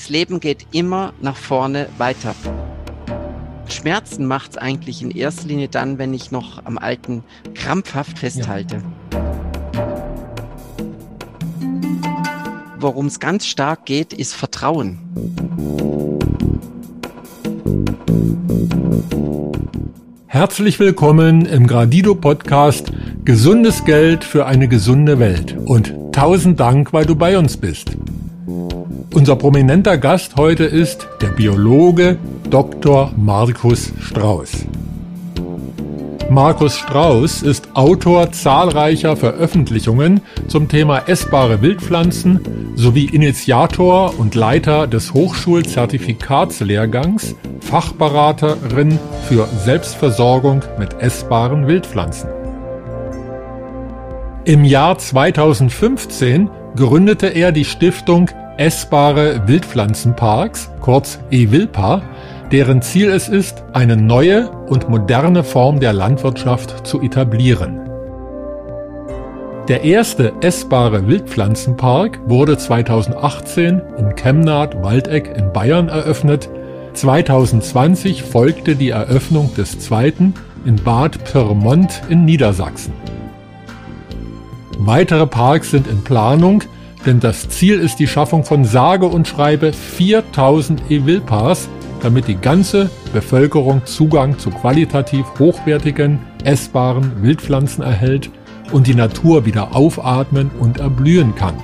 Das Leben geht immer nach vorne weiter. Schmerzen macht es eigentlich in erster Linie dann, wenn ich noch am Alten krampfhaft festhalte. Ja. Worum es ganz stark geht, ist Vertrauen. Herzlich willkommen im Gradido Podcast Gesundes Geld für eine gesunde Welt und tausend Dank, weil du bei uns bist. Unser prominenter Gast heute ist der Biologe Dr. Markus Strauß. Markus Strauß ist Autor zahlreicher Veröffentlichungen zum Thema essbare Wildpflanzen sowie Initiator und Leiter des Hochschulzertifikatslehrgangs Fachberaterin für Selbstversorgung mit essbaren Wildpflanzen. Im Jahr 2015 gründete er die Stiftung Essbare Wildpflanzenparks, kurz EWILPA, deren Ziel es ist, eine neue und moderne Form der Landwirtschaft zu etablieren. Der erste essbare Wildpflanzenpark wurde 2018 in Chemnat-Waldeck in Bayern eröffnet. 2020 folgte die Eröffnung des zweiten in Bad Pyrmont in Niedersachsen. Weitere Parks sind in Planung, denn das Ziel ist die Schaffung von sage und schreibe 4000 Evilpas damit die ganze Bevölkerung Zugang zu qualitativ hochwertigen, essbaren Wildpflanzen erhält und die Natur wieder aufatmen und erblühen kann.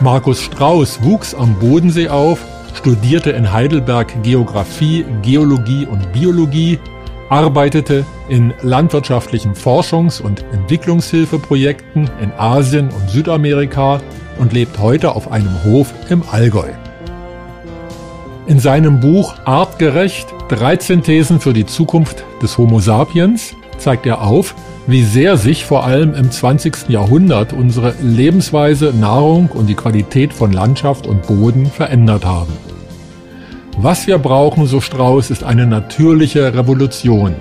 Markus Strauß wuchs am Bodensee auf, studierte in Heidelberg Geographie, Geologie und Biologie, arbeitete in landwirtschaftlichen Forschungs- und Entwicklungshilfeprojekten in Asien und Südamerika und lebt heute auf einem Hof im Allgäu. In seinem Buch Artgerecht 13 Thesen für die Zukunft des Homo sapiens zeigt er auf, wie sehr sich vor allem im 20. Jahrhundert unsere Lebensweise, Nahrung und die Qualität von Landschaft und Boden verändert haben. Was wir brauchen, so Strauß, ist eine natürliche Revolution.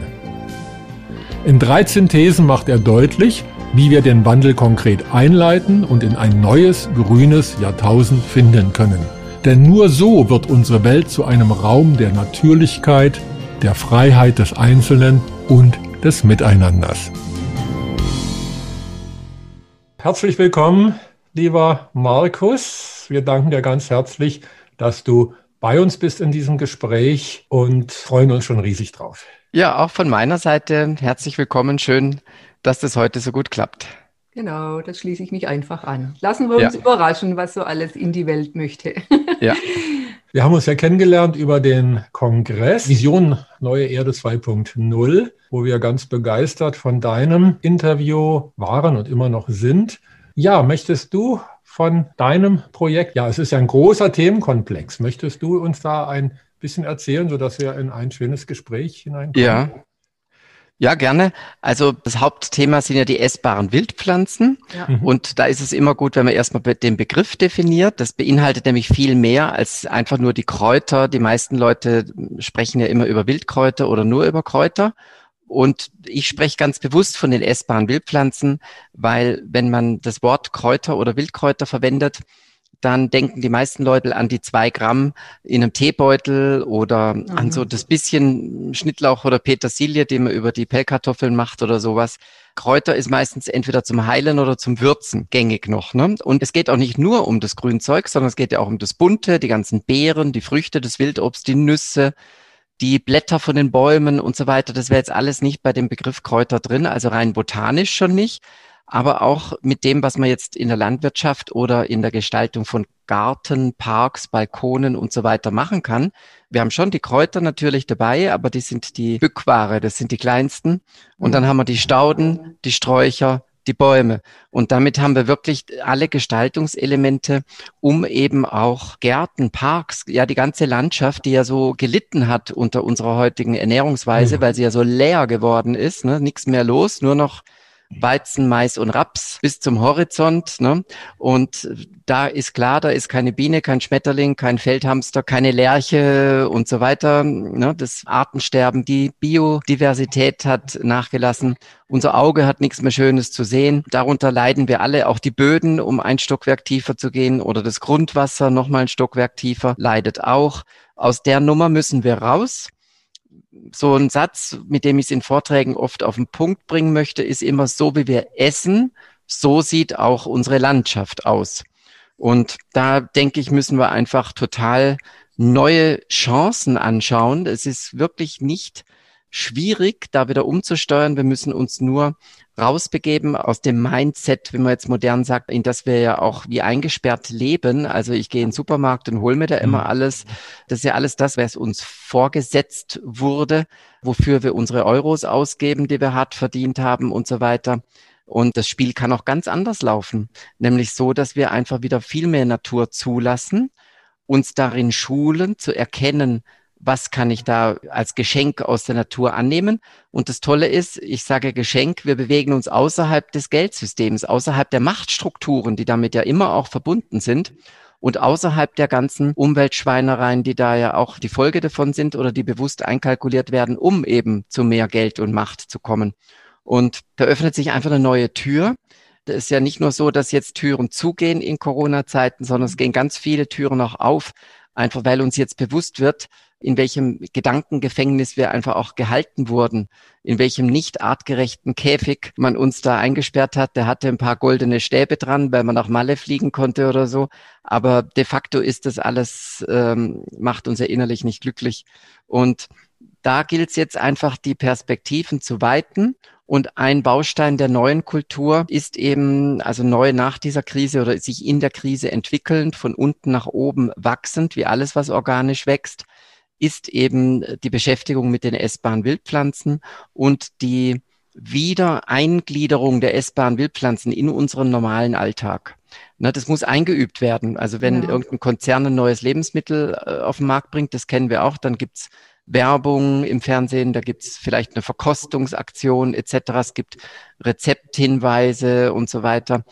In 13 Thesen macht er deutlich, wie wir den Wandel konkret einleiten und in ein neues, grünes Jahrtausend finden können. Denn nur so wird unsere Welt zu einem Raum der Natürlichkeit, der Freiheit des Einzelnen und des Miteinanders. Herzlich willkommen, lieber Markus. Wir danken dir ganz herzlich, dass du bei uns bist in diesem Gespräch und freuen uns schon riesig drauf. Ja, auch von meiner Seite herzlich willkommen. Schön, dass das heute so gut klappt. Genau, das schließe ich mich einfach an. Lassen wir uns ja. überraschen, was so alles in die Welt möchte. Ja. Wir haben uns ja kennengelernt über den Kongress Vision Neue Erde 2.0, wo wir ganz begeistert von deinem Interview waren und immer noch sind. Ja, möchtest du von deinem Projekt, ja, es ist ja ein großer Themenkomplex, möchtest du uns da ein bisschen erzählen, sodass wir in ein schönes Gespräch hineinkommen? Ja, ja, gerne. Also das Hauptthema sind ja die essbaren Wildpflanzen. Ja. Mhm. Und da ist es immer gut, wenn man erstmal den Begriff definiert. Das beinhaltet nämlich viel mehr als einfach nur die Kräuter. Die meisten Leute sprechen ja immer über Wildkräuter oder nur über Kräuter. Und ich spreche ganz bewusst von den essbaren Wildpflanzen, weil wenn man das Wort Kräuter oder Wildkräuter verwendet, dann denken die meisten Leute an die zwei Gramm in einem Teebeutel oder mhm. an so das bisschen Schnittlauch oder Petersilie, die man über die Pellkartoffeln macht oder sowas. Kräuter ist meistens entweder zum Heilen oder zum Würzen gängig noch. Ne? Und es geht auch nicht nur um das Grünzeug, sondern es geht ja auch um das Bunte, die ganzen Beeren, die Früchte, das Wildobst, die Nüsse, die Blätter von den Bäumen und so weiter. Das wäre jetzt alles nicht bei dem Begriff Kräuter drin, also rein botanisch schon nicht aber auch mit dem, was man jetzt in der Landwirtschaft oder in der Gestaltung von Garten, Parks, Balkonen und so weiter machen kann. Wir haben schon die Kräuter natürlich dabei, aber die sind die Bückware, das sind die kleinsten. Und dann haben wir die Stauden, die Sträucher, die Bäume. Und damit haben wir wirklich alle Gestaltungselemente, um eben auch Gärten, Parks, ja die ganze Landschaft, die ja so gelitten hat unter unserer heutigen Ernährungsweise, mhm. weil sie ja so leer geworden ist, ne? nichts mehr los, nur noch Weizen, Mais und Raps bis zum Horizont. Ne? Und da ist klar, da ist keine Biene, kein Schmetterling, kein Feldhamster, keine Lerche und so weiter. Ne? Das Artensterben, die Biodiversität hat nachgelassen. Unser Auge hat nichts mehr Schönes zu sehen. Darunter leiden wir alle, auch die Böden, um ein Stockwerk tiefer zu gehen oder das Grundwasser nochmal ein Stockwerk tiefer leidet auch. Aus der Nummer müssen wir raus so ein Satz, mit dem ich es in Vorträgen oft auf den Punkt bringen möchte, ist immer so, wie wir essen, so sieht auch unsere Landschaft aus. Und da denke ich, müssen wir einfach total neue Chancen anschauen. Es ist wirklich nicht schwierig, da wieder umzusteuern. Wir müssen uns nur rausbegeben aus dem Mindset, wie man jetzt modern sagt, in das wir ja auch wie eingesperrt leben. Also ich gehe in den Supermarkt und hole mir da immer mhm. alles. Das ist ja alles das, was uns vorgesetzt wurde, wofür wir unsere Euros ausgeben, die wir hart verdient haben und so weiter. Und das Spiel kann auch ganz anders laufen, nämlich so, dass wir einfach wieder viel mehr Natur zulassen, uns darin schulen, zu erkennen, was kann ich da als Geschenk aus der Natur annehmen. Und das Tolle ist, ich sage Geschenk, wir bewegen uns außerhalb des Geldsystems, außerhalb der Machtstrukturen, die damit ja immer auch verbunden sind und außerhalb der ganzen Umweltschweinereien, die da ja auch die Folge davon sind oder die bewusst einkalkuliert werden, um eben zu mehr Geld und Macht zu kommen. Und da öffnet sich einfach eine neue Tür. Das ist ja nicht nur so, dass jetzt Türen zugehen in Corona-Zeiten, sondern es gehen ganz viele Türen auch auf, einfach weil uns jetzt bewusst wird, in welchem Gedankengefängnis wir einfach auch gehalten wurden, in welchem nicht artgerechten Käfig man uns da eingesperrt hat. Der hatte ein paar goldene Stäbe dran, weil man nach Malle fliegen konnte oder so. Aber de facto ist das alles, ähm, macht uns ja innerlich nicht glücklich. Und da gilt es jetzt einfach, die Perspektiven zu weiten und ein Baustein der neuen Kultur ist eben, also neu nach dieser Krise oder sich in der Krise entwickelnd, von unten nach oben wachsend, wie alles, was organisch wächst, ist eben die Beschäftigung mit den essbaren Wildpflanzen und die Wiedereingliederung der essbaren Wildpflanzen in unseren normalen Alltag. Na, das muss eingeübt werden. Also wenn ja. irgendein Konzern ein neues Lebensmittel äh, auf den Markt bringt, das kennen wir auch, dann gibt's Werbung im Fernsehen, da gibt's vielleicht eine Verkostungsaktion etc. Es gibt Rezepthinweise und so weiter.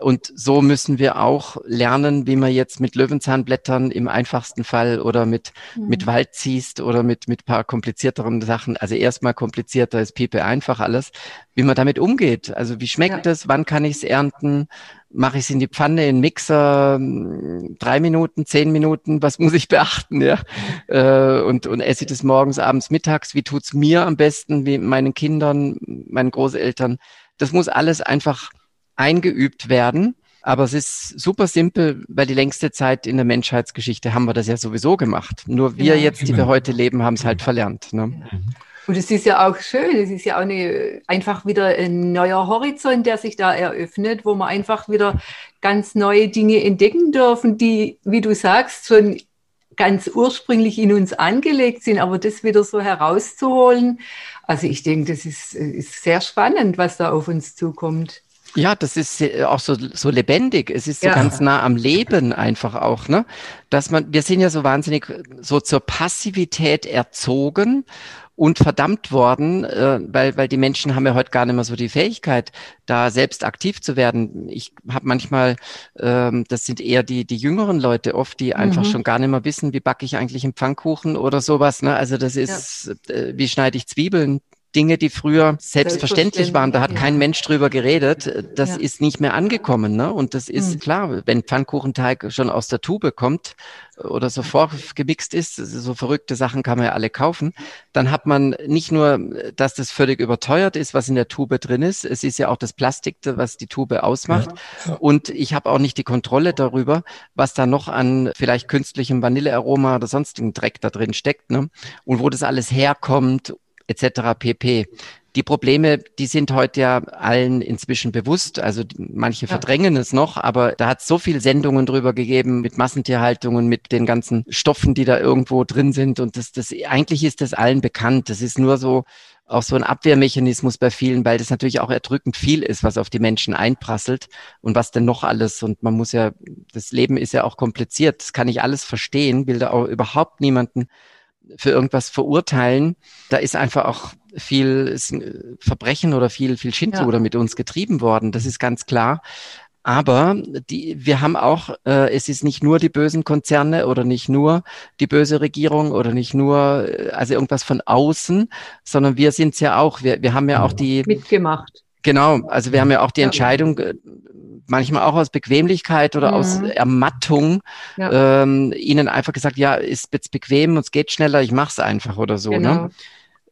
Und so müssen wir auch lernen, wie man jetzt mit Löwenzahnblättern im einfachsten Fall oder mit, mhm. mit Waldziest oder mit, mit paar komplizierteren Sachen. Also erstmal komplizierter ist Piepe einfach alles, wie man damit umgeht. Also wie schmeckt ja. es? Wann kann ich es ernten? Mache ich es in die Pfanne, in den Mixer, drei Minuten, zehn Minuten, was muss ich beachten, ja? Äh, und, und esse ich das morgens, abends, mittags, wie tut's mir am besten, wie meinen Kindern, meinen Großeltern? Das muss alles einfach eingeübt werden. Aber es ist super simpel, weil die längste Zeit in der Menschheitsgeschichte haben wir das ja sowieso gemacht. Nur wir ja, jetzt, die wir heute leben, haben es halt verlernt. Ne? Und es ist ja auch schön, es ist ja auch eine, einfach wieder ein neuer Horizont, der sich da eröffnet, wo wir einfach wieder ganz neue Dinge entdecken dürfen, die, wie du sagst, schon ganz ursprünglich in uns angelegt sind, aber das wieder so herauszuholen. Also ich denke, das ist, ist sehr spannend, was da auf uns zukommt. Ja, das ist auch so, so lebendig. Es ist so ja. ganz nah am Leben einfach auch, ne? Dass man, wir sind ja so wahnsinnig so zur Passivität erzogen und verdammt worden, äh, weil, weil die Menschen haben ja heute gar nicht mehr so die Fähigkeit, da selbst aktiv zu werden. Ich habe manchmal, ähm, das sind eher die, die jüngeren Leute oft, die einfach mhm. schon gar nicht mehr wissen, wie backe ich eigentlich einen Pfannkuchen oder sowas. Ne? Also das ist, ja. äh, wie schneide ich Zwiebeln? Dinge, die früher selbstverständlich waren, da hat kein Mensch drüber geredet, das ja. ist nicht mehr angekommen. Ne? Und das ist mhm. klar, wenn Pfannkuchenteig schon aus der Tube kommt oder so vorgemixt ist, so verrückte Sachen kann man ja alle kaufen, dann hat man nicht nur, dass das völlig überteuert ist, was in der Tube drin ist, es ist ja auch das Plastik, was die Tube ausmacht. Ja. Und ich habe auch nicht die Kontrolle darüber, was da noch an vielleicht künstlichem Vanillearoma oder sonstigen Dreck da drin steckt. Ne? Und wo das alles herkommt etc. pp. Die Probleme, die sind heute ja allen inzwischen bewusst. Also manche ja. verdrängen es noch, aber da hat es so viel Sendungen drüber gegeben mit Massentierhaltungen, mit den ganzen Stoffen, die da irgendwo drin sind. Und das, das eigentlich ist das allen bekannt. Das ist nur so auch so ein Abwehrmechanismus bei vielen, weil das natürlich auch erdrückend viel ist, was auf die Menschen einprasselt und was denn noch alles. Und man muss ja, das Leben ist ja auch kompliziert. Das kann ich alles verstehen, will da auch überhaupt niemanden für irgendwas verurteilen. Da ist einfach auch viel Verbrechen oder viel, viel Schindluder ja. mit uns getrieben worden. Das ist ganz klar. Aber die, wir haben auch, äh, es ist nicht nur die bösen Konzerne oder nicht nur die böse Regierung oder nicht nur, äh, also irgendwas von außen, sondern wir sind es ja auch. Wir, wir haben ja auch die. Mitgemacht. Genau, also wir haben ja auch die Entscheidung, äh, manchmal auch aus Bequemlichkeit oder mhm. aus Ermattung, ja. ähm, ihnen einfach gesagt, ja, ist jetzt bequem, es geht schneller, ich mach's einfach oder so. Ne? Genau. Ne?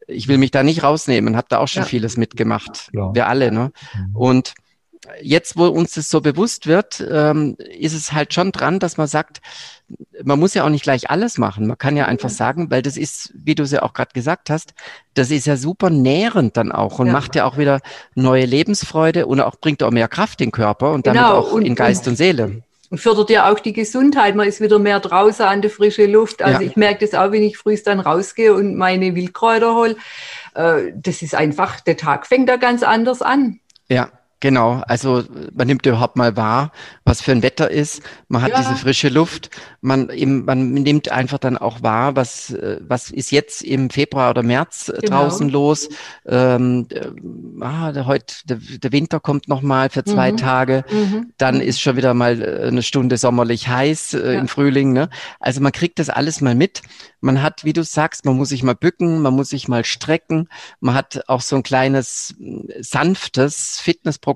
Ich will mich da nicht rausnehmen, habe da auch schon ja. vieles mitgemacht. Klar. Wir alle, ne? Mhm. Und jetzt, wo uns das so bewusst wird, ähm, ist es halt schon dran, dass man sagt, man muss ja auch nicht gleich alles machen. Man kann ja einfach sagen, weil das ist, wie du es ja auch gerade gesagt hast, das ist ja super nährend dann auch und ja. macht ja auch wieder neue Lebensfreude und auch bringt auch mehr Kraft in den Körper und damit genau. auch und, in Geist und, und Seele. Und fördert ja auch die Gesundheit. Man ist wieder mehr draußen an der frischen Luft. Also ja. ich merke das auch, wenn ich frühst dann rausgehe und meine Wildkräuter hole. Äh, das ist einfach, der Tag fängt da ganz anders an. Ja, Genau, also man nimmt überhaupt mal wahr, was für ein Wetter ist. Man hat ja. diese frische Luft. Man, eben, man nimmt einfach dann auch wahr, was, äh, was ist jetzt im Februar oder März äh, genau. draußen los. Ähm, äh, ah, der, heute, der, der Winter kommt noch mal für zwei mhm. Tage. Mhm. Dann ist schon wieder mal eine Stunde sommerlich heiß äh, ja. im Frühling. Ne? Also man kriegt das alles mal mit. Man hat, wie du sagst, man muss sich mal bücken, man muss sich mal strecken. Man hat auch so ein kleines sanftes Fitnessprogramm.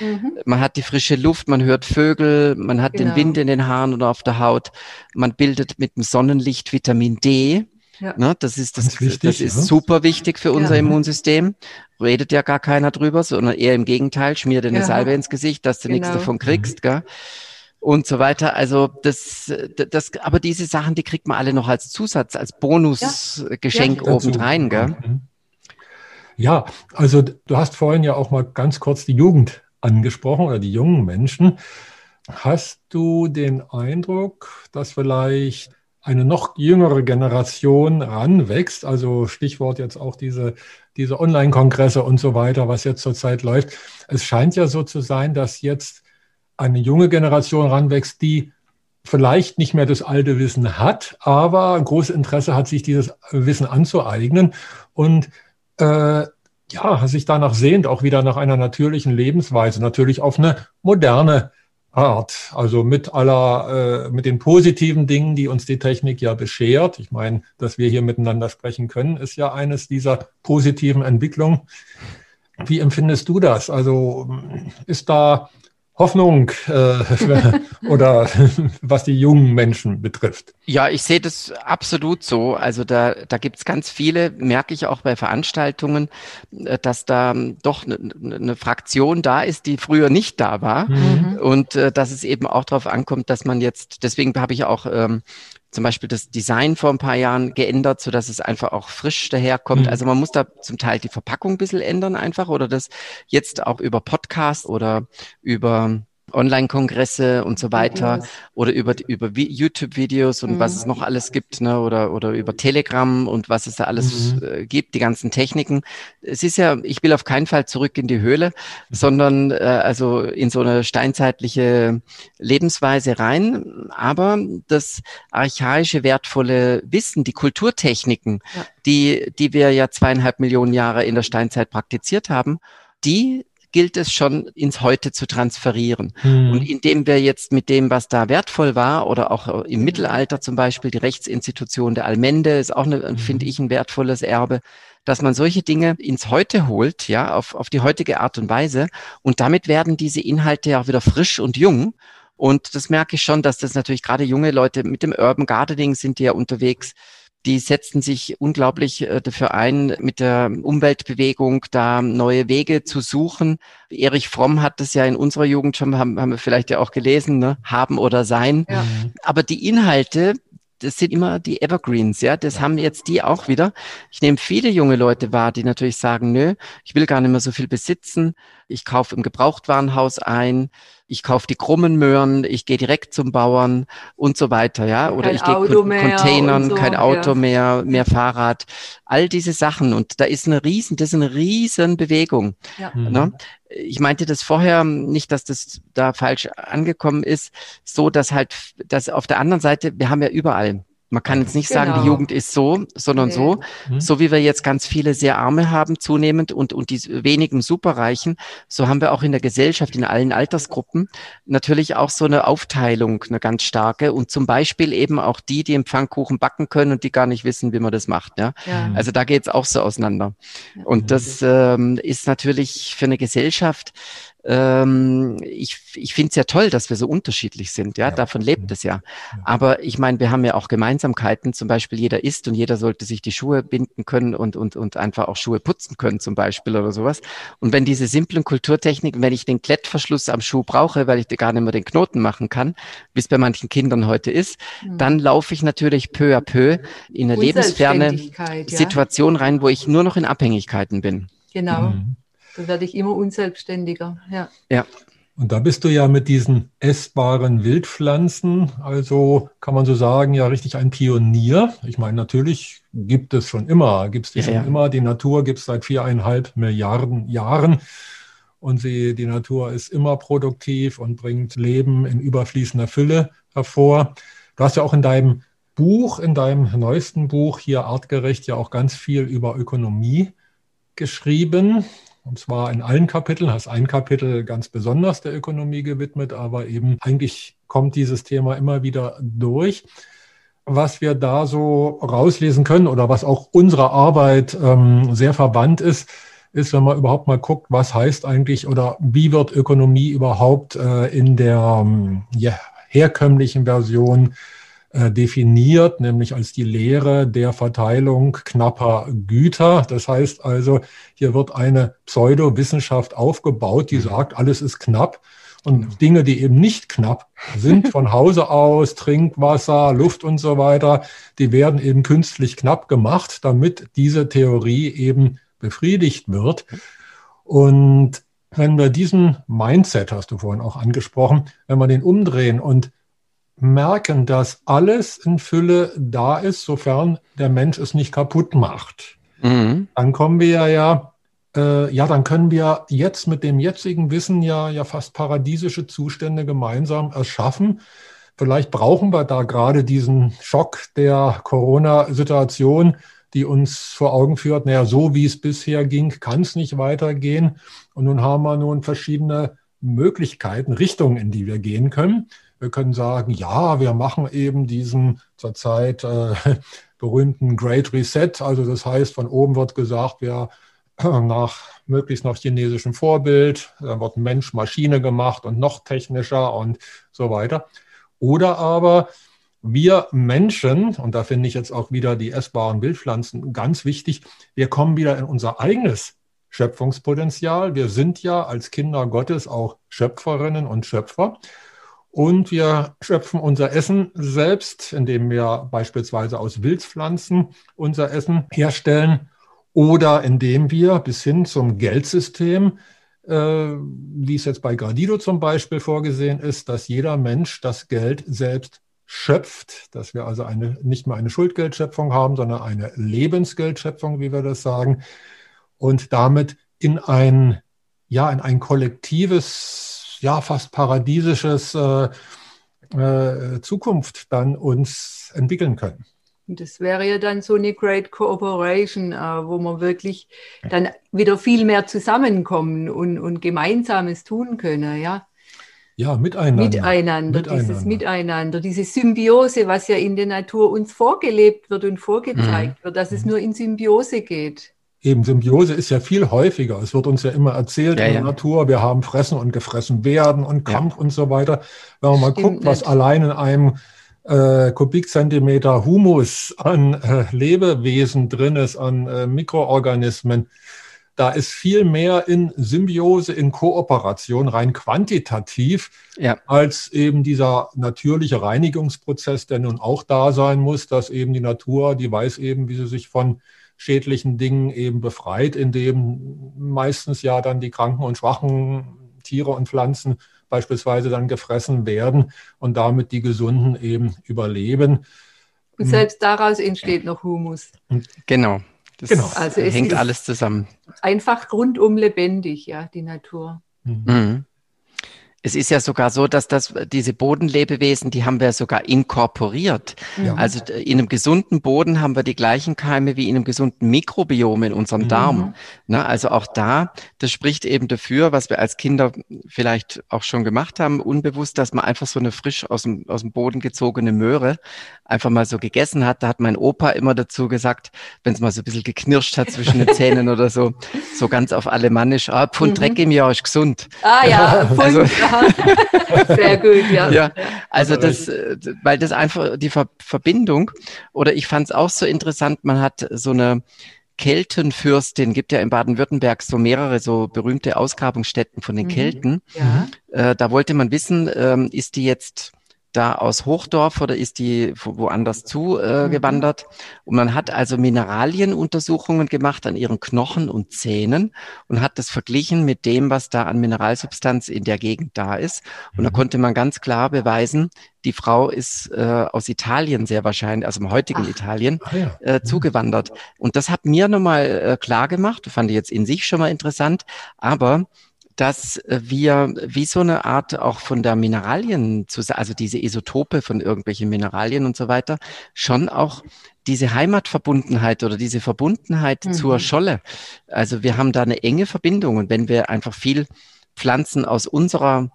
Mhm. Man hat die frische Luft, man hört Vögel, man hat genau. den Wind in den Haaren oder auf der Haut. Man bildet mit dem Sonnenlicht Vitamin D. Ja. Ne, das ist, das, wichtig, das ist ja. super wichtig für unser ja. Immunsystem. Redet ja gar keiner drüber, sondern eher im Gegenteil, schmier dir eine ja. Salbe ins Gesicht, dass du genau. nichts davon kriegst. Mhm. Gell? und so weiter. Also das, das, aber diese Sachen, die kriegt man alle noch als Zusatz, als Bonusgeschenk ja. obendrein, gell? Ja, also du hast vorhin ja auch mal ganz kurz die Jugend angesprochen oder die jungen Menschen. Hast du den Eindruck, dass vielleicht eine noch jüngere Generation ranwächst? Also Stichwort jetzt auch diese, diese Online-Kongresse und so weiter, was jetzt zurzeit läuft. Es scheint ja so zu sein, dass jetzt eine junge Generation ranwächst, die vielleicht nicht mehr das alte Wissen hat, aber großes Interesse hat, sich dieses Wissen anzueignen und äh, ja, sich danach sehnt, auch wieder nach einer natürlichen Lebensweise, natürlich auf eine moderne Art, also mit aller, äh, mit den positiven Dingen, die uns die Technik ja beschert. Ich meine, dass wir hier miteinander sprechen können, ist ja eines dieser positiven Entwicklungen. Wie empfindest du das? Also ist da Hoffnung äh, oder was die jungen Menschen betrifft. Ja, ich sehe das absolut so. Also da, da gibt's ganz viele, merke ich auch bei Veranstaltungen, äh, dass da doch eine ne Fraktion da ist, die früher nicht da war. Mhm. Und äh, dass es eben auch darauf ankommt, dass man jetzt, deswegen habe ich auch ähm, zum Beispiel das Design vor ein paar Jahren geändert, so dass es einfach auch frisch daherkommt. Mhm. Also man muss da zum Teil die Verpackung ein bisschen ändern einfach oder das jetzt auch über Podcast oder über Online-Kongresse und so weiter Videos. oder über, über YouTube-Videos und mhm. was es noch alles gibt, ne, oder, oder über Telegram und was es da alles mhm. äh, gibt, die ganzen Techniken. Es ist ja, ich will auf keinen Fall zurück in die Höhle, sondern äh, also in so eine steinzeitliche Lebensweise rein. Aber das archaische, wertvolle Wissen, die Kulturtechniken, ja. die, die wir ja zweieinhalb Millionen Jahre in der Steinzeit praktiziert haben, die gilt es schon ins Heute zu transferieren. Mhm. Und indem wir jetzt mit dem, was da wertvoll war, oder auch im Mittelalter zum Beispiel, die Rechtsinstitution der Allmende ist auch, eine, mhm. finde ich, ein wertvolles Erbe, dass man solche Dinge ins Heute holt, ja, auf, auf die heutige Art und Weise. Und damit werden diese Inhalte ja auch wieder frisch und jung. Und das merke ich schon, dass das natürlich gerade junge Leute mit dem Urban Gardening sind die ja unterwegs die setzten sich unglaublich äh, dafür ein, mit der Umweltbewegung da neue Wege zu suchen. Erich Fromm hat das ja in unserer Jugend schon, haben, haben wir vielleicht ja auch gelesen, ne? haben oder sein. Ja. Aber die Inhalte, das sind immer die Evergreens, ja. Das haben jetzt die auch wieder. Ich nehme viele junge Leute wahr, die natürlich sagen, nö, ich will gar nicht mehr so viel besitzen. Ich kaufe im Gebrauchtwarenhaus ein. Ich kaufe die krummen Möhren. Ich gehe direkt zum Bauern und so weiter, ja. Oder kein ich gehe Containern, so, kein Auto ja. mehr, mehr Fahrrad. All diese Sachen. Und da ist eine riesen, das ist eine riesen Bewegung. Ja. Ne? Mhm ich meinte das vorher nicht, dass das da falsch angekommen ist, so dass halt, dass auf der anderen Seite, wir haben ja überall Man kann jetzt nicht genau. sagen, die genau. Jugend ist so, sondern nee. so, mhm. so wie wir jetzt ganz viele sehr Arme haben zunehmend und, und die wenigen Superreichen, so haben wir auch in der Gesellschaft, in allen Altersgruppen natürlich auch so eine Aufteilung, eine ganz starke und zum Beispiel eben auch die, die im Pfannkuchen backen können und die gar nicht wissen, wie man das macht. Ja? ja. Also da geht's auch so auseinander. Und das ähm, ist natürlich für eine Gesellschaft ähm, ich, ich finde es ja toll, dass wir so unterschiedlich sind. Ja, ja. davon lebt es ja. Aber ich meine, wir haben ja auch Gemeinsamkeiten. Zum Beispiel jeder isst und jeder sollte sich die Schuhe binden können und, und, und einfach auch Schuhe putzen können zum Beispiel oder sowas. Und wenn diese simplen Kulturtechniken, wenn ich den Klettverschluss am Schuh brauche, weil ich gar nicht mehr den Knoten machen kann, wie es bei manchen Kindern heute ist, mhm. dann laufe ich natürlich peu à peu in eine lebensferne ja. Situation rein, wo ich nur noch in Abhängigkeiten bin. Genau. Mhm. Da werde ich immer unselbstständiger. Ja. ja. Und da bist du ja mit diesen essbaren Wildpflanzen, also kann man so sagen, ja richtig ein Pionier. Ich meine, natürlich gibt es schon immer, gibt es die ja, schon ja. immer. Die Natur gibt es seit viereinhalb Milliarden Jahren. Und sie, die Natur ist immer produktiv und bringt Leben in überfließender Fülle hervor. Du hast ja auch in deinem Buch, in deinem neuesten Buch hier artgerecht ja auch ganz viel über Ökonomie geschrieben. Und zwar in allen Kapiteln, hast ein Kapitel ganz besonders der Ökonomie gewidmet, aber eben eigentlich kommt dieses Thema immer wieder durch. Was wir da so rauslesen können oder was auch unserer Arbeit ähm, sehr verwandt ist, ist, wenn man überhaupt mal guckt, was heißt eigentlich oder wie wird Ökonomie überhaupt äh, in der ähm, ja, herkömmlichen Version äh, definiert, nämlich als die Lehre der Verteilung knapper Güter. Das heißt also, hier wird eine Pseudowissenschaft aufgebaut, die mhm. sagt, alles ist knapp. Und genau. Dinge, die eben nicht knapp sind, von Hause aus, Trinkwasser, Luft und so weiter, die werden eben künstlich knapp gemacht, damit diese Theorie eben befriedigt wird. Und wenn wir diesen Mindset, hast du vorhin auch angesprochen, wenn wir den umdrehen und merken, dass alles in Fülle da ist, sofern der Mensch es nicht kaputt macht. Mhm. Dann kommen wir ja, äh, ja, dann können wir jetzt mit dem jetzigen Wissen ja, ja fast paradiesische Zustände gemeinsam erschaffen. Vielleicht brauchen wir da gerade diesen Schock der Corona-Situation, die uns vor Augen führt, naja, so wie es bisher ging, kann es nicht weitergehen. Und nun haben wir nun verschiedene Möglichkeiten, Richtungen, in die wir gehen können. Wir können sagen, ja, wir machen eben diesen zurzeit äh, berühmten Great Reset. Also das heißt, von oben wird gesagt, wir nach möglichst nach chinesischem Vorbild, dann wird Mensch Maschine gemacht und noch technischer und so weiter. Oder aber wir Menschen, und da finde ich jetzt auch wieder die essbaren Wildpflanzen ganz wichtig, wir kommen wieder in unser eigenes Schöpfungspotenzial. Wir sind ja als Kinder Gottes auch Schöpferinnen und Schöpfer. Und wir schöpfen unser Essen selbst, indem wir beispielsweise aus Wildpflanzen unser Essen herstellen oder indem wir bis hin zum Geldsystem, äh, wie es jetzt bei Gradido zum Beispiel vorgesehen ist, dass jeder Mensch das Geld selbst schöpft, dass wir also eine, nicht mehr eine Schuldgeldschöpfung haben, sondern eine Lebensgeldschöpfung, wie wir das sagen, und damit in ein, ja, in ein kollektives ja fast paradiesisches äh, äh, Zukunft dann uns entwickeln können. Das wäre ja dann so eine Great Cooperation, äh, wo man wirklich dann wieder viel mehr zusammenkommen und, und Gemeinsames tun können, ja. Ja, miteinander. Miteinander, miteinander. dieses Miteinander, diese Symbiose, was ja in der Natur uns vorgelebt wird und vorgezeigt mhm. wird, dass es mhm. nur in Symbiose geht. Eben Symbiose ist ja viel häufiger. Es wird uns ja immer erzählt ja, in der ja. Natur, wir haben fressen und gefressen werden und Kampf ja. und so weiter. Wenn man mal Stimmt guckt, was allein in einem äh, Kubikzentimeter Humus an äh, Lebewesen drin ist, an äh, Mikroorganismen, da ist viel mehr in Symbiose, in Kooperation, rein quantitativ, ja. als eben dieser natürliche Reinigungsprozess, der nun auch da sein muss, dass eben die Natur, die weiß eben, wie sie sich von schädlichen Dingen eben befreit, indem meistens ja dann die kranken und schwachen Tiere und Pflanzen beispielsweise dann gefressen werden und damit die gesunden eben überleben. Und selbst daraus entsteht noch Humus. Genau. Das genau. Also hängt alles zusammen. Einfach rundum lebendig, ja, die Natur. Mhm. Es ist ja sogar so, dass das, diese Bodenlebewesen, die haben wir sogar inkorporiert. Ja. Also in einem gesunden Boden haben wir die gleichen Keime wie in einem gesunden Mikrobiom in unserem mhm. Darm. Na, also auch da, das spricht eben dafür, was wir als Kinder vielleicht auch schon gemacht haben, unbewusst, dass man einfach so eine frisch aus dem, aus dem Boden gezogene Möhre einfach mal so gegessen hat. Da hat mein Opa immer dazu gesagt, wenn es mal so ein bisschen geknirscht hat zwischen den Zähnen oder so, so ganz auf Alemannisch, ah, Pfund mhm. Dreck im Jahr ist gesund. Ah ja, Pfund, also, Sehr gut, ja. ja. Also das, weil das einfach die Ver Verbindung, oder ich fand es auch so interessant, man hat so eine Keltenfürstin, gibt ja in Baden-Württemberg so mehrere so berühmte Ausgrabungsstätten von den mhm. Kelten. Ja. Äh, da wollte man wissen, ähm, ist die jetzt da aus Hochdorf oder ist die woanders zugewandert? Äh, mhm. Und man hat also Mineralienuntersuchungen gemacht an ihren Knochen und Zähnen und hat das verglichen mit dem, was da an Mineralsubstanz in der Gegend da ist. Und da mhm. konnte man ganz klar beweisen, die Frau ist äh, aus Italien sehr wahrscheinlich, also im heutigen Ach, Italien, ja. äh, mhm. zugewandert. Und das hat mir nochmal äh, klar gemacht, fand ich jetzt in sich schon mal interessant, aber dass wir wie so eine Art auch von der Mineralien, also diese Isotope von irgendwelchen Mineralien und so weiter, schon auch diese Heimatverbundenheit oder diese Verbundenheit mhm. zur Scholle. Also wir haben da eine enge Verbindung und wenn wir einfach viel Pflanzen aus unserer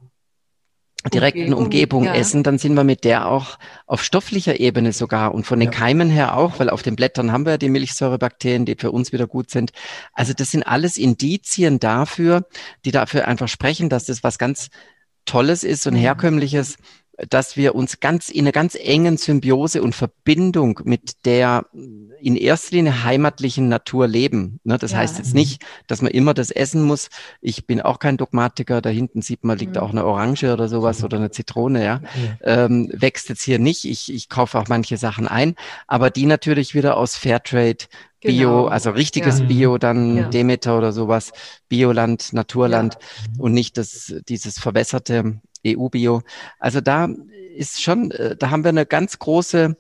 direkten Umgebung, Umgebung ja. essen, dann sind wir mit der auch auf stofflicher Ebene sogar und von den ja. Keimen her auch, weil auf den Blättern haben wir ja die Milchsäurebakterien, die für uns wieder gut sind. Also das sind alles Indizien dafür, die dafür einfach sprechen, dass das was ganz Tolles ist und herkömmliches, dass wir uns ganz in einer ganz engen Symbiose und Verbindung mit der in erster Linie heimatlichen Natur leben. Ne, das ja. heißt jetzt nicht, dass man immer das essen muss. Ich bin auch kein Dogmatiker. Da hinten sieht man, liegt mhm. auch eine Orange oder sowas oder eine Zitrone. Ja, ja. Ähm, wächst jetzt hier nicht. Ich, ich kaufe auch manche Sachen ein, aber die natürlich wieder aus Fairtrade. Bio, genau. also richtiges ja. Bio, dann ja. Demeter oder sowas, Bioland, Naturland ja. und nicht das, dieses verwässerte EU-Bio. Also da ist schon, äh, da haben wir eine ganz große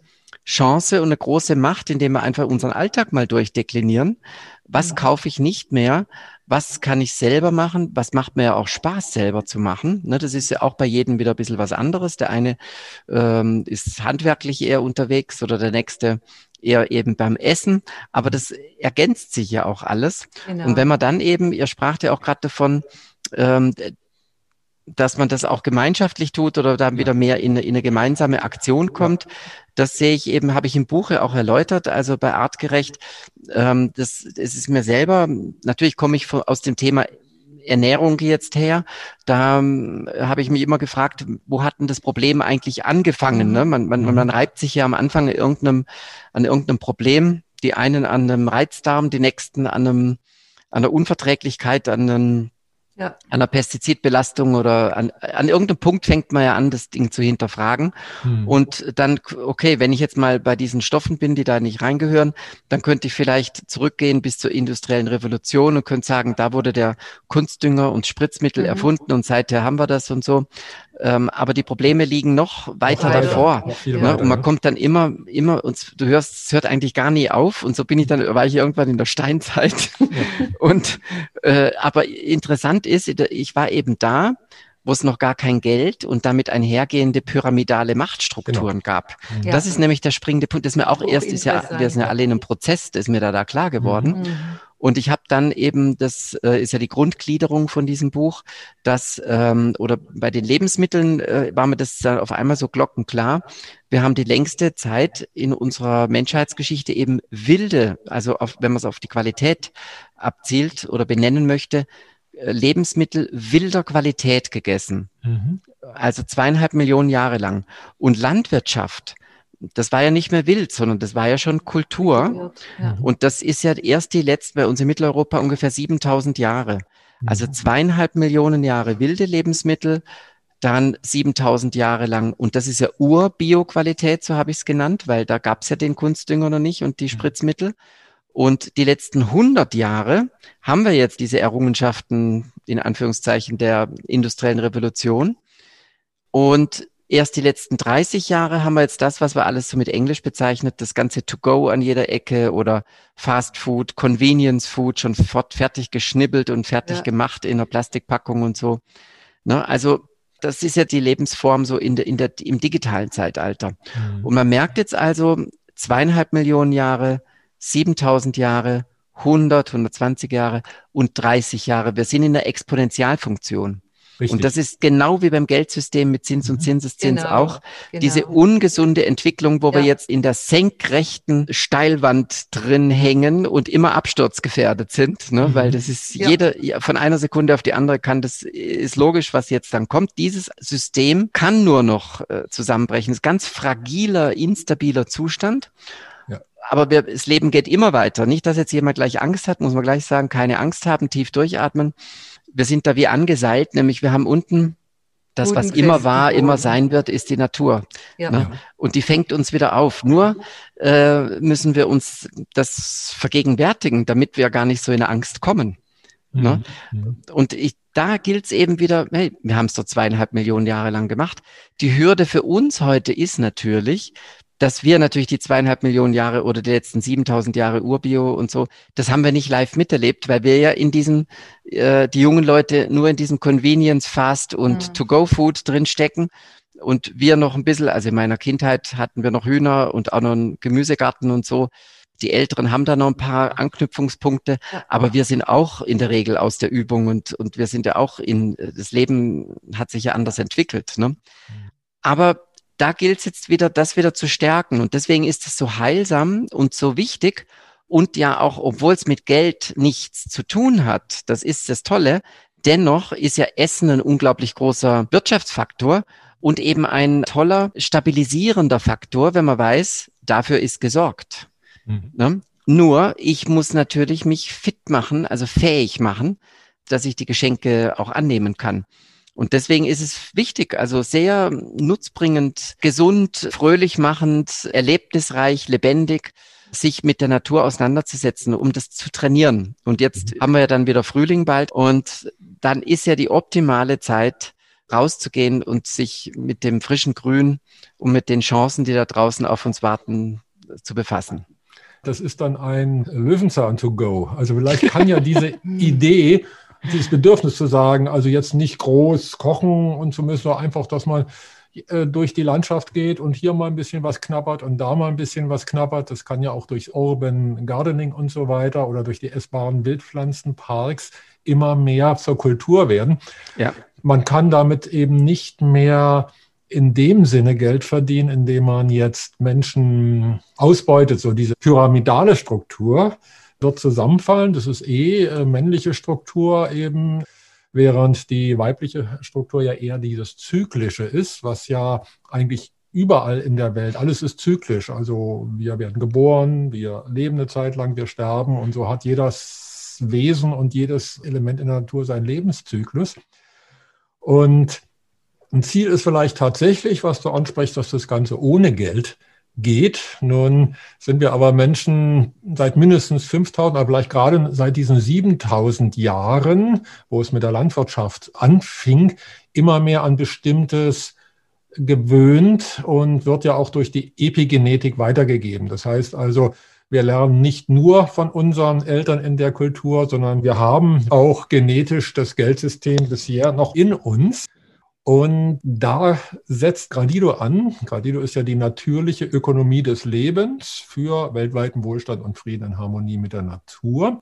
Chance und eine große Macht, indem wir einfach unseren Alltag mal durchdeklinieren. Was kaufe ich nicht mehr? Was kann ich selber machen? Was macht mir ja auch Spaß, selber zu machen? Ne, das ist ja auch bei jedem wieder ein bisschen was anderes. Der eine ähm, ist handwerklich eher unterwegs oder der nächste eher eben beim Essen. Aber das ergänzt sich ja auch alles. Genau. Und wenn man dann eben, ihr spracht ja auch gerade davon, ähm, dass man das auch gemeinschaftlich tut oder da wieder mehr in, in eine gemeinsame Aktion kommt. Das sehe ich eben, habe ich im Buche auch erläutert, also bei Artgerecht. Ähm, das, das ist mir selber, natürlich komme ich von, aus dem Thema Ernährung jetzt her. Da ähm, habe ich mich immer gefragt, wo hat denn das Problem eigentlich angefangen? Ne? Man, man, man reibt sich ja am Anfang irgendeinem, an irgendeinem Problem. Die einen an einem Reizdarm, die nächsten an einem, an der Unverträglichkeit, an einem ja. An der Pestizidbelastung oder an, an irgendeinem Punkt fängt man ja an, das Ding zu hinterfragen. Hm. Und dann, okay, wenn ich jetzt mal bei diesen Stoffen bin, die da nicht reingehören, dann könnte ich vielleicht zurückgehen bis zur industriellen Revolution und könnte sagen, da wurde der Kunstdünger und Spritzmittel mhm. erfunden und seither haben wir das und so. Ähm, aber die Probleme liegen noch weiter noch davor. Ne? weiter, und man ne? kommt dann immer, immer, und du hörst, es hört eigentlich gar nie auf. Und so bin ich dann, war ich irgendwann in der Steinzeit. Ja. und äh, aber interessant ist, ich war eben da, wo es noch gar kein Geld und damit einhergehende pyramidale Machtstrukturen genau. gab. Ja. Das ist nämlich der springende Punkt. Das ist mir auch oh, erst, ist ja, wir sind ja alle in einem Prozess, das ist mir da, da klar geworden. Mhm. Und ich habe dann eben, das äh, ist ja die Grundgliederung von diesem Buch, dass, ähm, oder bei den Lebensmitteln äh, war mir das dann auf einmal so glockenklar. Wir haben die längste Zeit in unserer Menschheitsgeschichte eben wilde, also auf, wenn man es auf die Qualität abzielt oder benennen möchte, äh, Lebensmittel wilder Qualität gegessen. Mhm. Also zweieinhalb Millionen Jahre lang. Und Landwirtschaft das war ja nicht mehr wild, sondern das war ja schon Kultur. Ja. Und das ist ja erst die letzte, bei uns in Mitteleuropa ungefähr 7000 Jahre. Also mhm. zweieinhalb Millionen Jahre wilde Lebensmittel, dann 7000 Jahre lang. Und das ist ja Ur-Bio-Qualität, so habe ich es genannt, weil da gab es ja den Kunstdünger noch nicht und die Spritzmittel. Und die letzten 100 Jahre haben wir jetzt diese Errungenschaften in Anführungszeichen der industriellen Revolution. Und erst die letzten 30 Jahre haben wir jetzt das, was wir alles so mit Englisch bezeichnet, das ganze To-Go an jeder Ecke oder Fast Food, Convenience Food, schon fort, fertig geschnibbelt und fertig ja. gemacht in einer Plastikpackung und so. Ne? Also Das ist ja die Lebensform so in der, in der, im digitalen Zeitalter. Mhm. Und man merkt jetzt also zweieinhalb Millionen Jahre, 7000 Jahre, 100, 120 Jahre und 30 Jahre. Wir sind in der Exponentialfunktion. Richtig. Und das ist genau wie beim Geldsystem mit Zins und mhm. Zinseszins genau, auch genau. diese ungesunde Entwicklung, wo ja. wir jetzt in der senkrechten Steilwand drin hängen und immer absturzgefährdet sind, ne? Mhm. weil das ist ja. jeder von einer Sekunde auf die andere kann, das ist logisch, was jetzt dann kommt. Dieses System kann nur noch äh, zusammenbrechen. Das ist ganz fragiler, instabiler Zustand aber wir, das Leben geht immer weiter. Nicht, dass jetzt jemand gleich Angst hat, muss man gleich sagen, keine Angst haben, tief durchatmen wir sind da wie angeseilt, nämlich wir haben unten das, was immer war, immer sein wird, ist die Natur. Ja. Ne? Und die fängt uns wieder auf. Nur äh, müssen wir uns das vergegenwärtigen, damit wir gar nicht so in Angst kommen. Mhm. Ne? Und ich, da gilt es eben wieder, hey, wir haben es doch zweieinhalb Millionen Jahre lang gemacht. Die Hürde für uns heute ist natürlich, dass wir natürlich die zweieinhalb Millionen Jahre oder die letzten 7000 Jahre Urbio und so, das haben wir nicht live miterlebt, weil wir ja in diesem, äh, die jungen Leute nur in diesem Convenience Fast und mhm. To-Go-Food drinstecken und wir noch ein bisschen, also in meiner Kindheit hatten wir noch Hühner und auch noch einen Gemüsegarten und so. Die Älteren haben da noch ein paar Anknüpfungspunkte, aber wir sind auch in der Regel aus der Übung und, und wir sind ja auch in, das Leben hat sich ja anders entwickelt. Ne? Mhm. Aber da gilt es jetzt wieder, das wieder zu stärken. Und deswegen ist es so heilsam und so wichtig. Und ja auch, obwohl es mit Geld nichts zu tun hat, das ist das Tolle, dennoch ist ja Essen ein unglaublich großer Wirtschaftsfaktor und eben ein toller stabilisierender Faktor, wenn man weiß, dafür ist gesorgt. Mhm. Ne? Nur, ich muss natürlich mich fit machen, also fähig machen, dass ich die Geschenke auch annehmen kann. Und deswegen ist es wichtig, also sehr nutzbringend, gesund, fröhlich machend, erlebnisreich, lebendig, sich mit der Natur auseinanderzusetzen, um das zu trainieren. Und jetzt haben wir ja dann wieder Frühling bald und dann ist ja die optimale Zeit, rauszugehen und sich mit dem frischen Grün und mit den Chancen, die da draußen auf uns warten, zu befassen. Das ist dann ein Löwenzahn to go. Also vielleicht kann ja diese Idee dieses Bedürfnis zu sagen, also jetzt nicht groß kochen und so müssen, einfach, dass man äh, durch die Landschaft geht und hier mal ein bisschen was knabbert und da mal ein bisschen was knabbert. Das kann ja auch durch Urban Gardening und so weiter oder durch die essbaren Wildpflanzenparks immer mehr zur Kultur werden. Ja. Man kann damit eben nicht mehr in dem Sinne Geld verdienen, indem man jetzt Menschen ausbeutet, so diese pyramidale Struktur wird zusammenfallen. Das ist eh äh, männliche Struktur eben, während die weibliche Struktur ja eher dieses Zyklische ist, was ja eigentlich überall in der Welt, alles ist zyklisch. Also wir werden geboren, wir leben eine Zeit lang, wir sterben und so hat jedes Wesen und jedes Element in der Natur seinen Lebenszyklus. Und ein Ziel ist vielleicht tatsächlich, was du ansprichst, dass das Ganze ohne Geld geht. Nun sind wir aber Menschen seit mindestens 5000, aber vielleicht gerade seit diesen 7000 Jahren, wo es mit der Landwirtschaft anfing, immer mehr an bestimmtes gewöhnt und wird ja auch durch die Epigenetik weitergegeben. Das heißt also, wir lernen nicht nur von unseren Eltern in der Kultur, sondern wir haben auch genetisch das Geldsystem bisher noch in uns. Und da setzt Gradido an. Gradido ist ja die natürliche Ökonomie des Lebens für weltweiten Wohlstand und Frieden in Harmonie mit der Natur.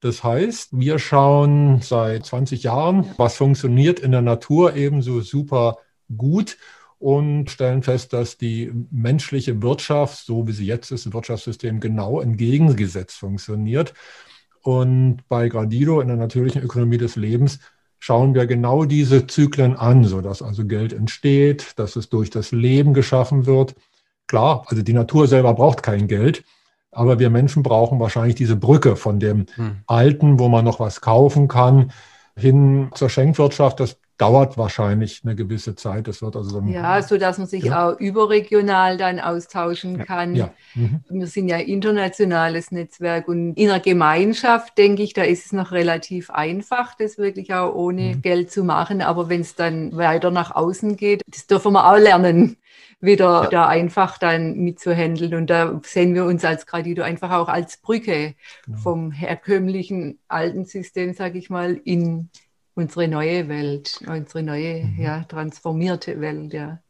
Das heißt, wir schauen seit 20 Jahren, was funktioniert in der Natur ebenso super gut und stellen fest, dass die menschliche Wirtschaft, so wie sie jetzt ist, das Wirtschaftssystem genau entgegengesetzt funktioniert. Und bei Gradido in der natürlichen Ökonomie des Lebens schauen wir genau diese Zyklen an, sodass also Geld entsteht, dass es durch das Leben geschaffen wird. Klar, also die Natur selber braucht kein Geld, aber wir Menschen brauchen wahrscheinlich diese Brücke von dem hm. Alten, wo man noch was kaufen kann, hin zur Schenkwirtschaft. Das dauert wahrscheinlich eine gewisse Zeit. Das wird also so ja, so dass man sich ja. auch überregional dann austauschen kann. Ja. Mhm. Wir sind ja internationales Netzwerk und in einer Gemeinschaft denke ich, da ist es noch relativ einfach, das wirklich auch ohne mhm. Geld zu machen. Aber wenn es dann weiter nach außen geht, das dürfen wir auch lernen wieder ja. da einfach dann mitzuhandeln. Und da sehen wir uns als Gradido einfach auch als Brücke genau. vom herkömmlichen alten System, sage ich mal, in unsere neue Welt, unsere neue, mhm. ja, transformierte Welt, ja.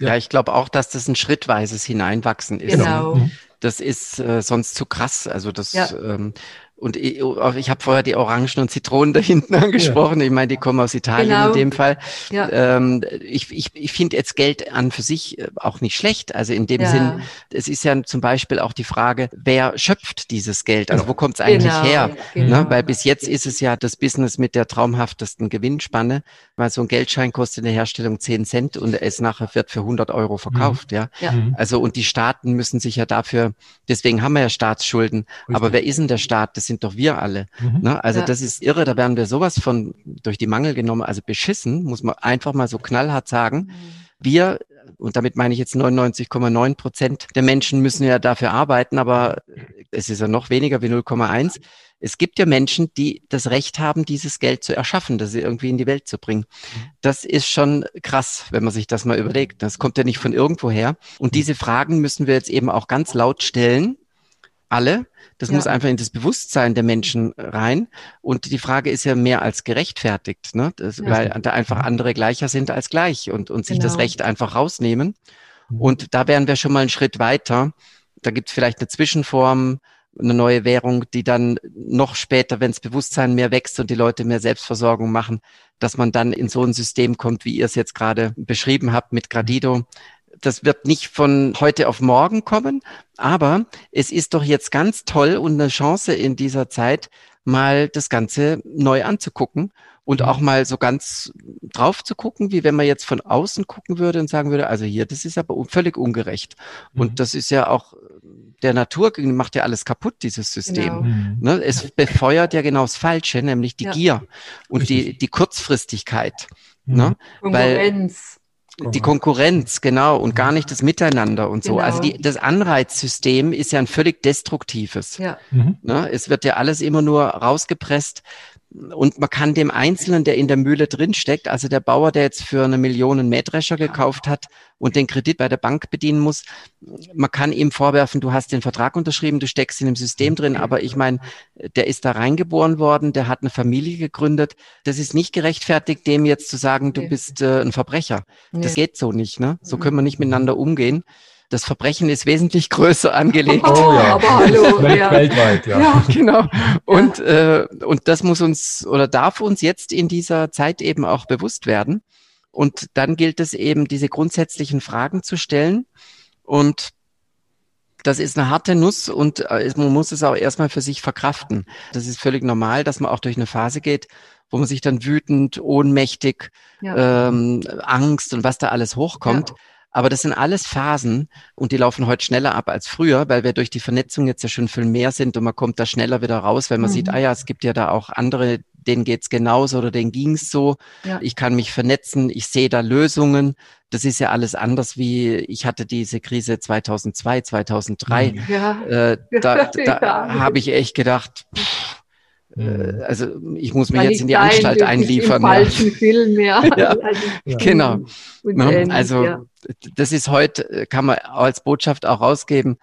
Ja, ich glaube auch, dass das ein schrittweises Hineinwachsen ist. Genau. Mhm. Das ist äh, sonst zu krass. Also das, ja. ähm, und ich, ich habe vorher die Orangen und Zitronen da hinten angesprochen. Ja. Ich meine, die kommen aus Italien genau. in dem Fall. Ja. Ähm, ich ich, ich finde jetzt Geld an für sich äh, auch nicht schlecht. Also in dem ja. Sinn, es ist ja zum Beispiel auch die Frage, wer schöpft dieses Geld? Also wo kommt es eigentlich genau. her? Genau. Ne? Weil bis jetzt ist es ja das Business mit der traumhaftesten Gewinnspanne, weil so ein Geldschein kostet in der Herstellung 10 Cent und es nachher wird für 100 Euro verkauft. Mhm. Ja? ja. Mhm. Also und die Staaten müssen sich ja dafür, deswegen haben wir ja Staatsschulden. Richtig. Aber wer ist denn der Staat? Das sind doch wir alle. Mhm. Ne? Also ja. das ist irre, da werden wir sowas von durch die Mangel genommen, also beschissen, muss man einfach mal so knallhart sagen. Mhm. Wir, und damit meine ich jetzt 99,9 Prozent der Menschen müssen ja dafür arbeiten, aber es ist ja noch weniger wie 0,1. Es gibt ja Menschen, die das Recht haben, dieses Geld zu erschaffen, das irgendwie in die Welt zu bringen. Mhm. Das ist schon krass, wenn man sich das mal überlegt. Das kommt ja nicht von irgendwo her. Und mhm. diese Fragen müssen wir jetzt eben auch ganz laut stellen. Alle, das ja. muss einfach in das Bewusstsein der Menschen rein. Und die Frage ist ja mehr als gerechtfertigt, ne? Das, ja. weil da einfach andere gleicher sind als gleich und, und sich genau. das Recht einfach rausnehmen. Mhm. Und da wären wir schon mal einen Schritt weiter. Da gibt es vielleicht eine Zwischenform, eine neue Währung, die dann noch später, wenn das Bewusstsein mehr wächst und die Leute mehr Selbstversorgung machen, dass man dann in so ein System kommt, wie ihr es jetzt gerade beschrieben habt mit Gradido, das wird nicht von heute auf morgen kommen, aber es ist doch jetzt ganz toll und eine Chance in dieser Zeit, mal das Ganze neu anzugucken und mhm. auch mal so ganz drauf zu gucken, wie wenn man jetzt von außen gucken würde und sagen würde, also hier, das ist aber völlig ungerecht. Mhm. Und das ist ja auch der Natur macht ja alles kaputt, dieses System. Genau. Mhm. Ne? Es befeuert ja genau das Falsche, nämlich die ja. Gier und die, die Kurzfristigkeit. Mhm. Ne? Konkurrenz. Weil, die Konkurrenz, genau, und gar nicht das Miteinander und so. Also genau. Also die, das Anreizsystem ist ja ein völlig destruktives. Ja. Mhm. Ne? Es wird ja alles immer nur rausgepresst, und man kann dem Einzelnen, der in der Mühle drinsteckt, also der Bauer, der jetzt für eine Million einen Mähdrescher gekauft hat und den Kredit bei der Bank bedienen muss, man kann ihm vorwerfen, du hast den Vertrag unterschrieben, du steckst in dem System drin, aber ich meine, der ist da reingeboren worden, der hat eine Familie gegründet. Das ist nicht gerechtfertigt, dem jetzt zu sagen, du bist äh, ein Verbrecher. Das geht so nicht, ne? So können wir nicht miteinander umgehen das Verbrechen ist wesentlich größer angelegt. Oh ja, aber hallo. Welt, ja. Weltweit, ja. Ja, genau. Und, ja. Äh, und das muss uns oder darf uns jetzt in dieser Zeit eben auch bewusst werden. Und dann gilt es eben, diese grundsätzlichen Fragen zu stellen. Und das ist eine harte Nuss und äh, man muss es auch erstmal für sich verkraften. Das ist völlig normal, dass man auch durch eine Phase geht, wo man sich dann wütend, ohnmächtig, ja. ähm, Angst und was da alles hochkommt. Ja. Aber das sind alles Phasen und die laufen heute schneller ab als früher, weil wir durch die Vernetzung jetzt ja schon viel mehr sind und man kommt da schneller wieder raus, weil man mhm. sieht, ah ja, es gibt ja da auch andere, denen geht's genauso oder denen ging's so. Ja. Ich kann mich vernetzen, ich sehe da Lösungen. Das ist ja alles anders wie ich hatte diese Krise 2002, 2003. Mhm. Ja. Äh, da da ja. habe ich echt gedacht, pff, Mhm. Äh, also ich muss mich jetzt in die sein, Anstalt einliefern. Im falschen ja. Film, ja. ja. Also, genau. Ne? Also ja. das ist heute, kann man als Botschaft auch rausgeben,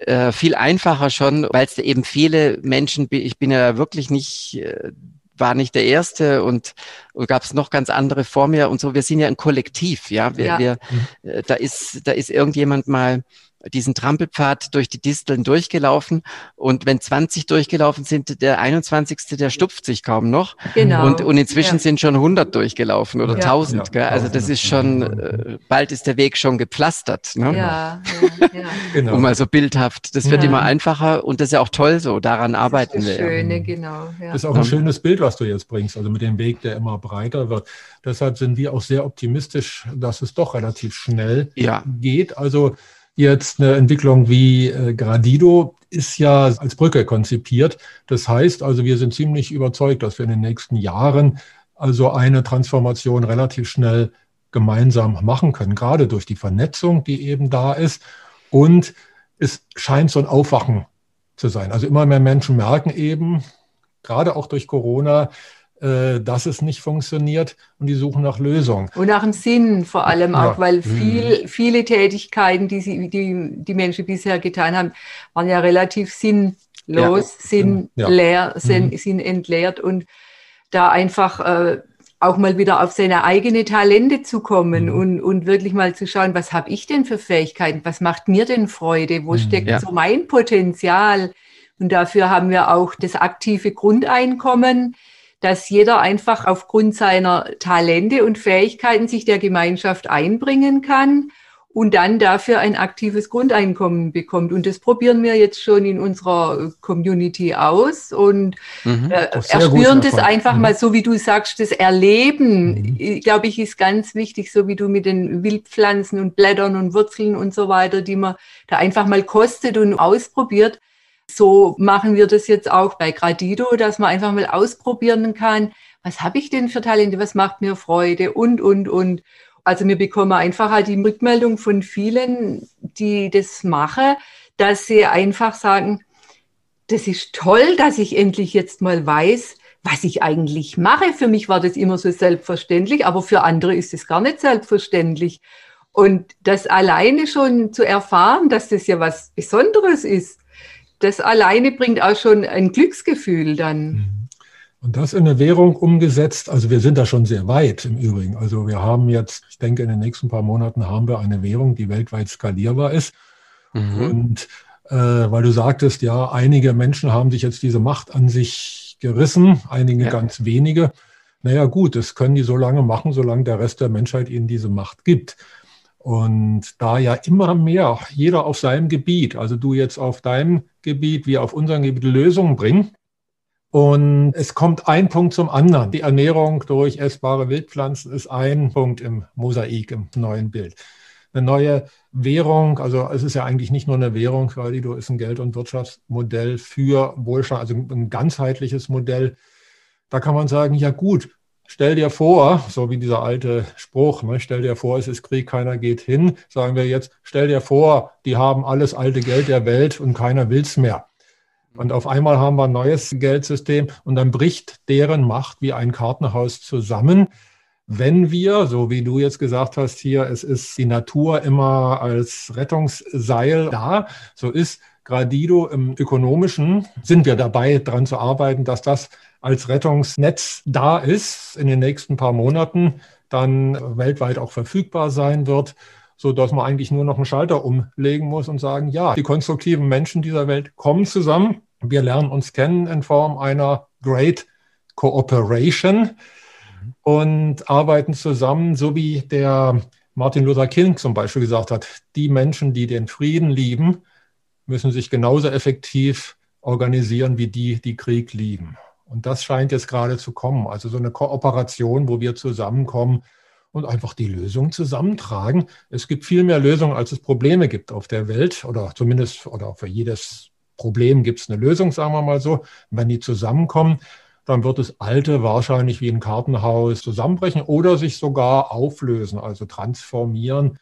äh, viel einfacher schon, weil es eben viele Menschen, ich bin ja wirklich nicht, äh, war nicht der Erste und, und gab es noch ganz andere vor mir und so. Wir sind ja ein Kollektiv, ja. Wir, ja. wir äh, da ist, da ist irgendjemand mal diesen Trampelpfad durch die Disteln durchgelaufen. Und wenn 20 durchgelaufen sind, der 21. der stupft sich kaum noch. Genau. Und, und inzwischen ja. sind schon 100 durchgelaufen oder ja. 1000. Gell? Also das ist schon, äh, bald ist der Weg schon gepflastert. Ne? Ja, ja, ja. genau. Um mal so bildhaft. Das wird ja. immer einfacher und das ist ja auch toll so. Daran arbeiten das ist das wir. Schöne, genau. Ja. Das ist auch ein schönes Bild, was du jetzt bringst. Also mit dem Weg, der immer breiter wird. Deshalb sind wir auch sehr optimistisch, dass es doch relativ schnell ja. geht. Also Jetzt eine Entwicklung wie äh, Gradido ist ja als Brücke konzipiert. Das heißt also, wir sind ziemlich überzeugt, dass wir in den nächsten Jahren also eine Transformation relativ schnell gemeinsam machen können, gerade durch die Vernetzung, die eben da ist. Und es scheint so ein Aufwachen zu sein. Also immer mehr Menschen merken eben, gerade auch durch Corona, äh, dass es nicht funktioniert und die suchen nach Lösungen. Und nach dem Sinn vor allem auch, ja. weil mhm. viel, viele Tätigkeiten, die, sie, die die Menschen bisher getan haben, waren ja relativ sinnlos, ja. sinnleer, ja. Sinn, mhm. sinnentleert und da einfach äh, auch mal wieder auf seine eigene Talente zu kommen mhm. und, und wirklich mal zu schauen, was habe ich denn für Fähigkeiten, was macht mir denn Freude, wo mhm, steckt ja. so mein Potenzial. Und dafür haben wir auch das aktive Grundeinkommen, dass jeder einfach aufgrund seiner Talente und Fähigkeiten sich der Gemeinschaft einbringen kann und dann dafür ein aktives Grundeinkommen bekommt. Und das probieren wir jetzt schon in unserer Community aus und mhm, äh, erspüren das einfach mhm. mal so, wie du sagst, das Erleben, mhm. glaube ich, ist ganz wichtig, so wie du mit den Wildpflanzen und Blättern und Wurzeln und so weiter, die man da einfach mal kostet und ausprobiert. So machen wir das jetzt auch bei Gradido, dass man einfach mal ausprobieren kann, was habe ich denn für Talente, was macht mir Freude und, und, und. Also wir bekommen einfach halt die Rückmeldung von vielen, die das machen, dass sie einfach sagen, das ist toll, dass ich endlich jetzt mal weiß, was ich eigentlich mache. Für mich war das immer so selbstverständlich, aber für andere ist es gar nicht selbstverständlich. Und das alleine schon zu erfahren, dass das ja was Besonderes ist, das alleine bringt auch schon ein Glücksgefühl dann. Mhm. Und das in eine Währung umgesetzt, also wir sind da schon sehr weit im Übrigen. Also wir haben jetzt, ich denke, in den nächsten paar Monaten haben wir eine Währung, die weltweit skalierbar ist. Mhm. Und äh, weil du sagtest, ja, einige Menschen haben sich jetzt diese Macht an sich gerissen, einige ja. ganz wenige. Naja gut, das können die so lange machen, solange der Rest der Menschheit ihnen diese Macht gibt. Und da ja immer mehr jeder auf seinem Gebiet, also du jetzt auf deinem Gebiet, wir auf unserem Gebiet Lösungen bringen, und es kommt ein Punkt zum anderen. Die Ernährung durch essbare Wildpflanzen ist ein Punkt im Mosaik, im neuen Bild. Eine neue Währung, also es ist ja eigentlich nicht nur eine Währung, weil die ist ein Geld- und Wirtschaftsmodell für Wohlstand, also ein ganzheitliches Modell. Da kann man sagen, ja gut, stell dir vor, so wie dieser alte Spruch, ne, stell dir vor, es ist Krieg, keiner geht hin, sagen wir jetzt, stell dir vor, die haben alles alte Geld der Welt und keiner will's mehr. Und auf einmal haben wir ein neues Geldsystem und dann bricht deren Macht wie ein Kartenhaus zusammen. Wenn wir, so wie du jetzt gesagt hast hier, es ist die Natur immer als Rettungsseil da, so ist Gradido im ökonomischen, sind wir dabei, daran zu arbeiten, dass das als Rettungsnetz da ist, in den nächsten paar Monaten dann weltweit auch verfügbar sein wird so dass man eigentlich nur noch einen Schalter umlegen muss und sagen, ja, die konstruktiven Menschen dieser Welt kommen zusammen. Wir lernen uns kennen in Form einer Great Cooperation und arbeiten zusammen, so wie der Martin Luther King zum Beispiel gesagt hat, die Menschen, die den Frieden lieben, müssen sich genauso effektiv organisieren wie die, die Krieg lieben. Und das scheint jetzt gerade zu kommen. Also so eine Kooperation, wo wir zusammenkommen und einfach die Lösung zusammentragen. Es gibt viel mehr Lösungen, als es Probleme gibt auf der Welt oder zumindest oder für jedes Problem gibt es eine Lösung, sagen wir mal so. wenn die zusammenkommen, dann wird das Alte wahrscheinlich wie ein Kartenhaus zusammenbrechen oder sich sogar auflösen, also transformieren.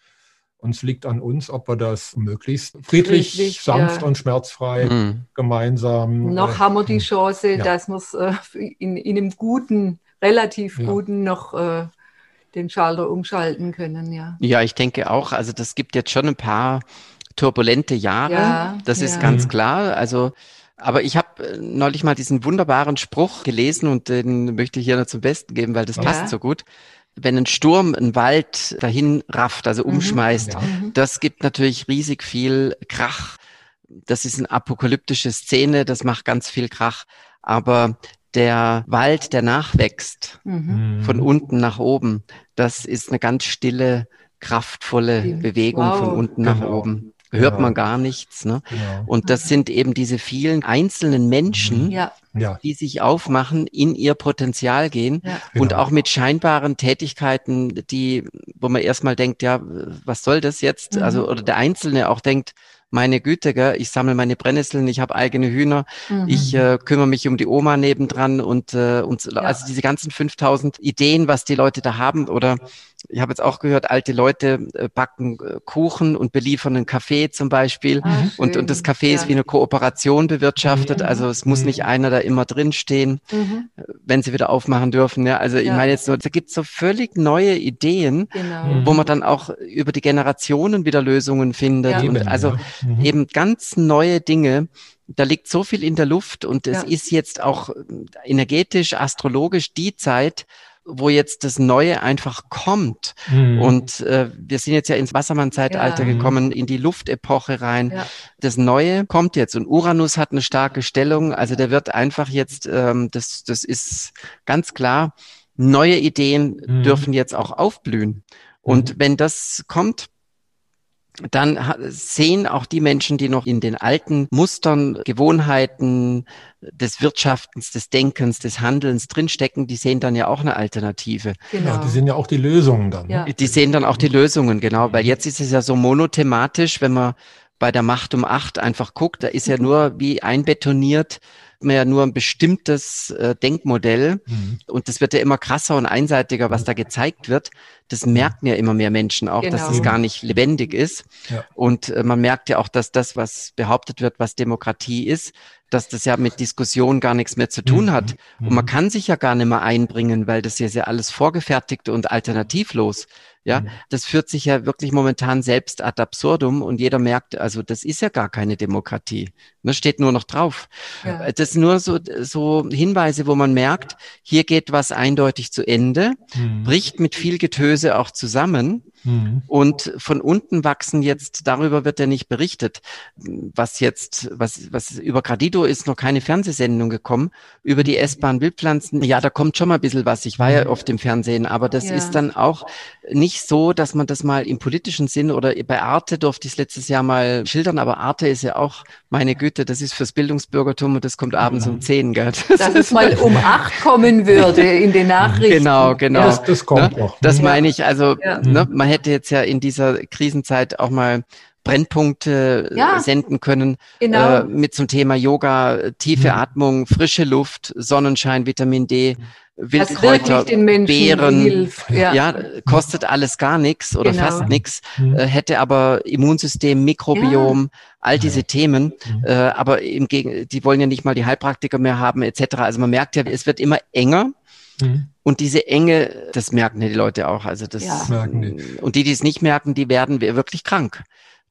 Uns liegt an uns, ob wir das möglichst friedlich, friedlich sanft ja. und schmerzfrei mhm. gemeinsam. Noch äh, haben wir die Chance, ja. dass wir es äh, in, in einem guten, relativ ja. guten noch äh, den Schalter umschalten können, ja. Ja, ich denke auch. Also das gibt jetzt schon ein paar turbulente Jahre. Ja, das ja. ist ganz klar. Also aber ich habe äh, neulich mal diesen wunderbaren Spruch gelesen und den möchte ich hier noch zum Besten geben, weil das ja. passt so gut. Wenn ein Sturm einen Wald dahin rafft, also mhm. umschmeißt, mhm. das gibt natürlich riesig viel Krach. Das ist eine apokalyptische Szene, das macht ganz viel Krach. Aber der Wald, der nachwächst, mhm. von unten nach oben, das ist eine ganz stille, kraftvolle Bewegung wow. von unten genau. nach oben. Hört genau. man gar nichts. Ne? Genau. Und das sind eben diese vielen einzelnen Menschen, ja. die sich aufmachen, in ihr Potenzial gehen ja. und genau. auch mit scheinbaren Tätigkeiten, die, wo man erstmal denkt, ja, was soll das jetzt? Mhm. Also, oder der Einzelne auch denkt, meine Güte, gell, ich sammle meine Brennnesseln, ich habe eigene Hühner, mhm. ich äh, kümmere mich um die Oma nebendran und, äh, und ja. also diese ganzen 5000 Ideen, was die Leute da haben oder ich habe jetzt auch gehört, alte Leute äh, backen äh, Kuchen und beliefern einen Kaffee zum Beispiel. Ah, und, und das Café ja. ist wie eine Kooperation bewirtschaftet. Mhm. Also es muss mhm. nicht einer da immer drinstehen, mhm. Äh, wenn sie wieder aufmachen dürfen. Ja, also ja. ich meine jetzt so, da gibt es so völlig neue Ideen, genau. wo man dann auch über die Generationen wieder Lösungen findet. Ja. Und also mhm. eben ganz neue Dinge, da liegt so viel in der Luft und es ja. ist jetzt auch energetisch, astrologisch die Zeit, wo jetzt das Neue einfach kommt. Mhm. Und äh, wir sind jetzt ja ins Wassermann-Zeitalter ja. gekommen, in die Luftepoche rein. Ja. Das Neue kommt jetzt und Uranus hat eine starke Stellung. Also der wird einfach jetzt, ähm, das, das ist ganz klar, neue Ideen mhm. dürfen jetzt auch aufblühen. Und mhm. wenn das kommt, dann sehen auch die Menschen, die noch in den alten Mustern, Gewohnheiten des Wirtschaftens, des Denkens, des Handelns drinstecken, die sehen dann ja auch eine Alternative. Genau. Ja, die sehen ja auch die Lösungen dann. Ja. Die sehen dann auch die Lösungen, genau, weil jetzt ist es ja so monothematisch, wenn man bei der Macht um acht einfach guckt, da ist ja nur wie einbetoniert, man ja nur ein bestimmtes äh, Denkmodell mhm. und das wird ja immer krasser und einseitiger, was da gezeigt wird. Das merken ja immer mehr Menschen auch, genau. dass das gar nicht lebendig ist. Ja. Und äh, man merkt ja auch, dass das, was behauptet wird, was Demokratie ist, dass das ja mit Diskussion gar nichts mehr zu tun hat. Mhm. Und man kann sich ja gar nicht mehr einbringen, weil das ja sehr alles vorgefertigt und alternativlos. Ja, mhm. das führt sich ja wirklich momentan selbst ad absurdum und jeder merkt, also das ist ja gar keine Demokratie. Das steht nur noch drauf. Ja. Das sind nur so, so Hinweise, wo man merkt, hier geht was eindeutig zu Ende, mhm. bricht mit viel Getöse auch zusammen. Mhm. Und von unten wachsen jetzt, darüber wird ja nicht berichtet, was jetzt, was, was über Gradido ist noch keine Fernsehsendung gekommen, über die S-Bahn Wildpflanzen. Ja, da kommt schon mal ein bisschen was. Ich war ja oft im Fernsehen, aber das ja. ist dann auch nicht so, dass man das mal im politischen Sinn oder bei Arte durfte ich es letztes Jahr mal schildern, aber Arte ist ja auch, meine Güte, das ist fürs Bildungsbürgertum und das kommt abends um zehn, gell? Das dass es mal um acht kommen würde in den Nachrichten. Genau, genau. Das, das kommt ne? noch. Das meine ich, also ja. ne, man hätte jetzt ja in dieser Krisenzeit auch mal Brennpunkte äh, ja, senden können genau. äh, mit zum Thema Yoga, tiefe mhm. Atmung, frische Luft, Sonnenschein, Vitamin D, Wildkräuter, Beeren. Ja. ja. kostet alles gar nichts oder genau. fast nichts, mhm. äh, hätte aber Immunsystem, Mikrobiom, ja. all diese Themen. Mhm. Äh, aber im Gegen, die wollen ja nicht mal die Heilpraktiker mehr haben etc. Also man merkt ja, es wird immer enger. Mhm. Und diese Enge, das merken ja die Leute auch. Also das, ja. und die, die es nicht merken, die werden wirklich krank.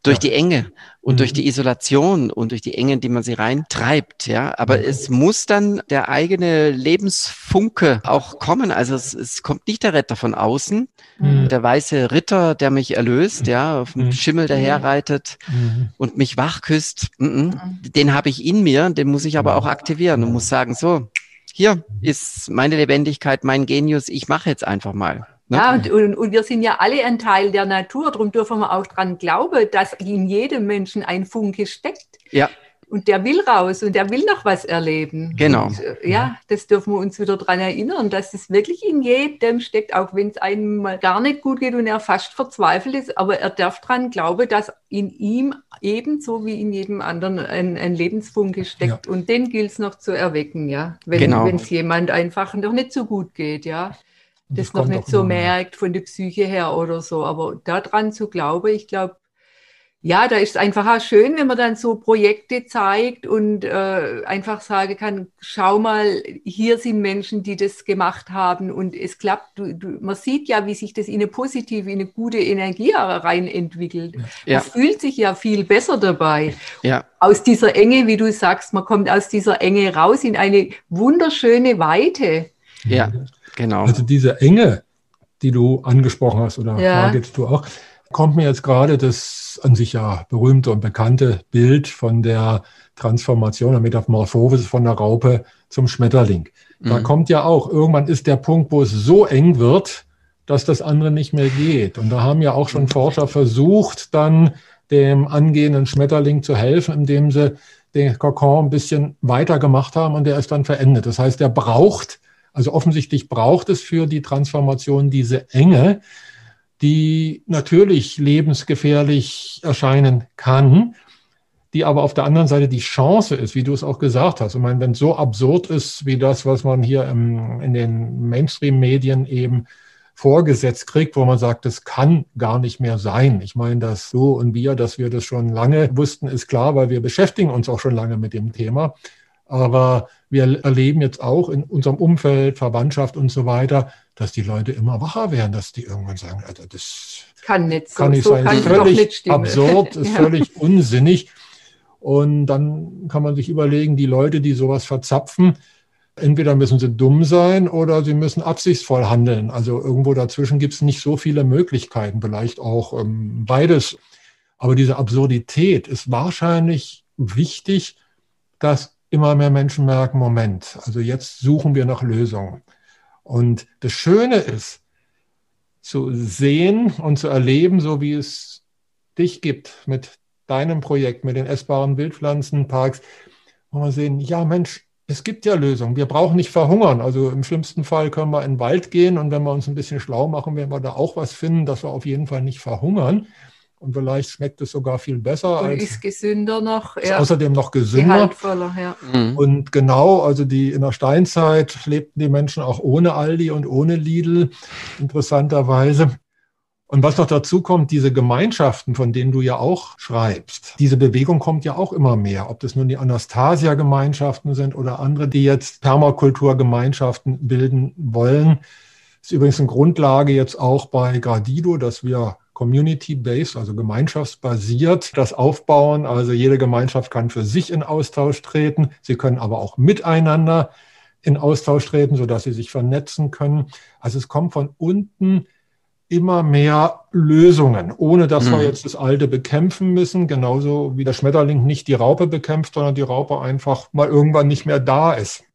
Durch ja. die Enge und mhm. durch die Isolation und durch die Enge, in die man sie reintreibt, ja. Aber mhm. es muss dann der eigene Lebensfunke auch kommen. Also es, es kommt nicht der Retter von außen, mhm. der weiße Ritter, der mich erlöst, ja, auf dem mhm. Schimmel daherreitet mhm. und mich wachküsst. Mhm. Den habe ich in mir, den muss ich aber auch aktivieren und muss sagen, so, hier ist meine Lebendigkeit, mein Genius, ich mache jetzt einfach mal. Ne? Ja, und, und, und, wir sind ja alle ein Teil der Natur, darum dürfen wir auch dran glauben, dass in jedem Menschen ein Funke steckt. Ja. Und der will raus und der will noch was erleben. Genau. Und, äh, ja, das dürfen wir uns wieder dran erinnern, dass es wirklich in jedem steckt, auch wenn es einem mal gar nicht gut geht und er fast verzweifelt ist. Aber er darf dran glauben, dass in ihm ebenso wie in jedem anderen ein, ein Lebensfunke steckt. Ja. Und den gilt es noch zu erwecken, ja. Wenn genau. es jemand einfach noch nicht so gut geht, ja das, das noch nicht so merkt von der Psyche her oder so. Aber daran zu glauben, ich glaube, ja, da ist es einfach auch schön, wenn man dann so Projekte zeigt und äh, einfach sagen kann, schau mal, hier sind Menschen, die das gemacht haben und es klappt. Du, du, man sieht ja, wie sich das in eine positive, in eine gute Energie rein entwickelt. Ja. Man fühlt sich ja viel besser dabei. Ja. Aus dieser Enge, wie du sagst, man kommt aus dieser Enge raus in eine wunderschöne Weite. Ja. Genau. Also diese Enge, die du angesprochen hast, oder ja. Margit, du auch, kommt mir jetzt gerade das an sich ja berühmte und bekannte Bild von der Transformation, der Metamorphose von der Raupe zum Schmetterling. Da mhm. kommt ja auch, irgendwann ist der Punkt, wo es so eng wird, dass das andere nicht mehr geht. Und da haben ja auch schon Forscher versucht, dann dem angehenden Schmetterling zu helfen, indem sie den Kokon ein bisschen weiter gemacht haben und der ist dann verendet. Das heißt, der braucht also offensichtlich braucht es für die Transformation diese Enge, die natürlich lebensgefährlich erscheinen kann, die aber auf der anderen Seite die Chance ist, wie du es auch gesagt hast. Ich meine, wenn es so absurd ist wie das, was man hier im, in den Mainstream-Medien eben vorgesetzt kriegt, wo man sagt, das kann gar nicht mehr sein. Ich meine, dass du und wir, dass wir das schon lange wussten, ist klar, weil wir beschäftigen uns auch schon lange mit dem Thema. Aber wir erleben jetzt auch in unserem Umfeld, Verwandtschaft und so weiter, dass die Leute immer wacher werden, dass die irgendwann sagen, Alter, das kann nicht, so, kann nicht so sein. Kann ist völlig absurd, ist ja. völlig unsinnig. Und dann kann man sich überlegen, die Leute, die sowas verzapfen, entweder müssen sie dumm sein oder sie müssen absichtsvoll handeln. Also irgendwo dazwischen gibt es nicht so viele Möglichkeiten, vielleicht auch ähm, beides. Aber diese Absurdität ist wahrscheinlich wichtig, dass immer mehr Menschen merken, Moment, also jetzt suchen wir nach Lösungen. Und das Schöne ist, zu sehen und zu erleben, so wie es dich gibt mit deinem Projekt, mit den essbaren Wildpflanzenparks, wo wir sehen, ja Mensch, es gibt ja Lösungen. Wir brauchen nicht verhungern. Also im schlimmsten Fall können wir in den Wald gehen und wenn wir uns ein bisschen schlau machen, werden wir da auch was finden, dass wir auf jeden Fall nicht verhungern. Und vielleicht schmeckt es sogar viel besser. Und als, ist gesünder noch. Ja. Außerdem noch gesünder. Ja. Mhm. Und genau, also die in der Steinzeit lebten die Menschen auch ohne Aldi und ohne Lidl, interessanterweise. Und was noch dazu kommt, diese Gemeinschaften, von denen du ja auch schreibst, diese Bewegung kommt ja auch immer mehr. Ob das nun die Anastasia-Gemeinschaften sind oder andere, die jetzt Permakulturgemeinschaften bilden wollen. Das ist übrigens eine Grundlage jetzt auch bei Gradido, dass wir community-based, also gemeinschaftsbasiert, das aufbauen. Also jede Gemeinschaft kann für sich in Austausch treten. Sie können aber auch miteinander in Austausch treten, sodass sie sich vernetzen können. Also es kommt von unten immer mehr Lösungen, ohne dass mhm. wir jetzt das Alte bekämpfen müssen, genauso wie der Schmetterling nicht die Raupe bekämpft, sondern die Raupe einfach mal irgendwann nicht mehr da ist.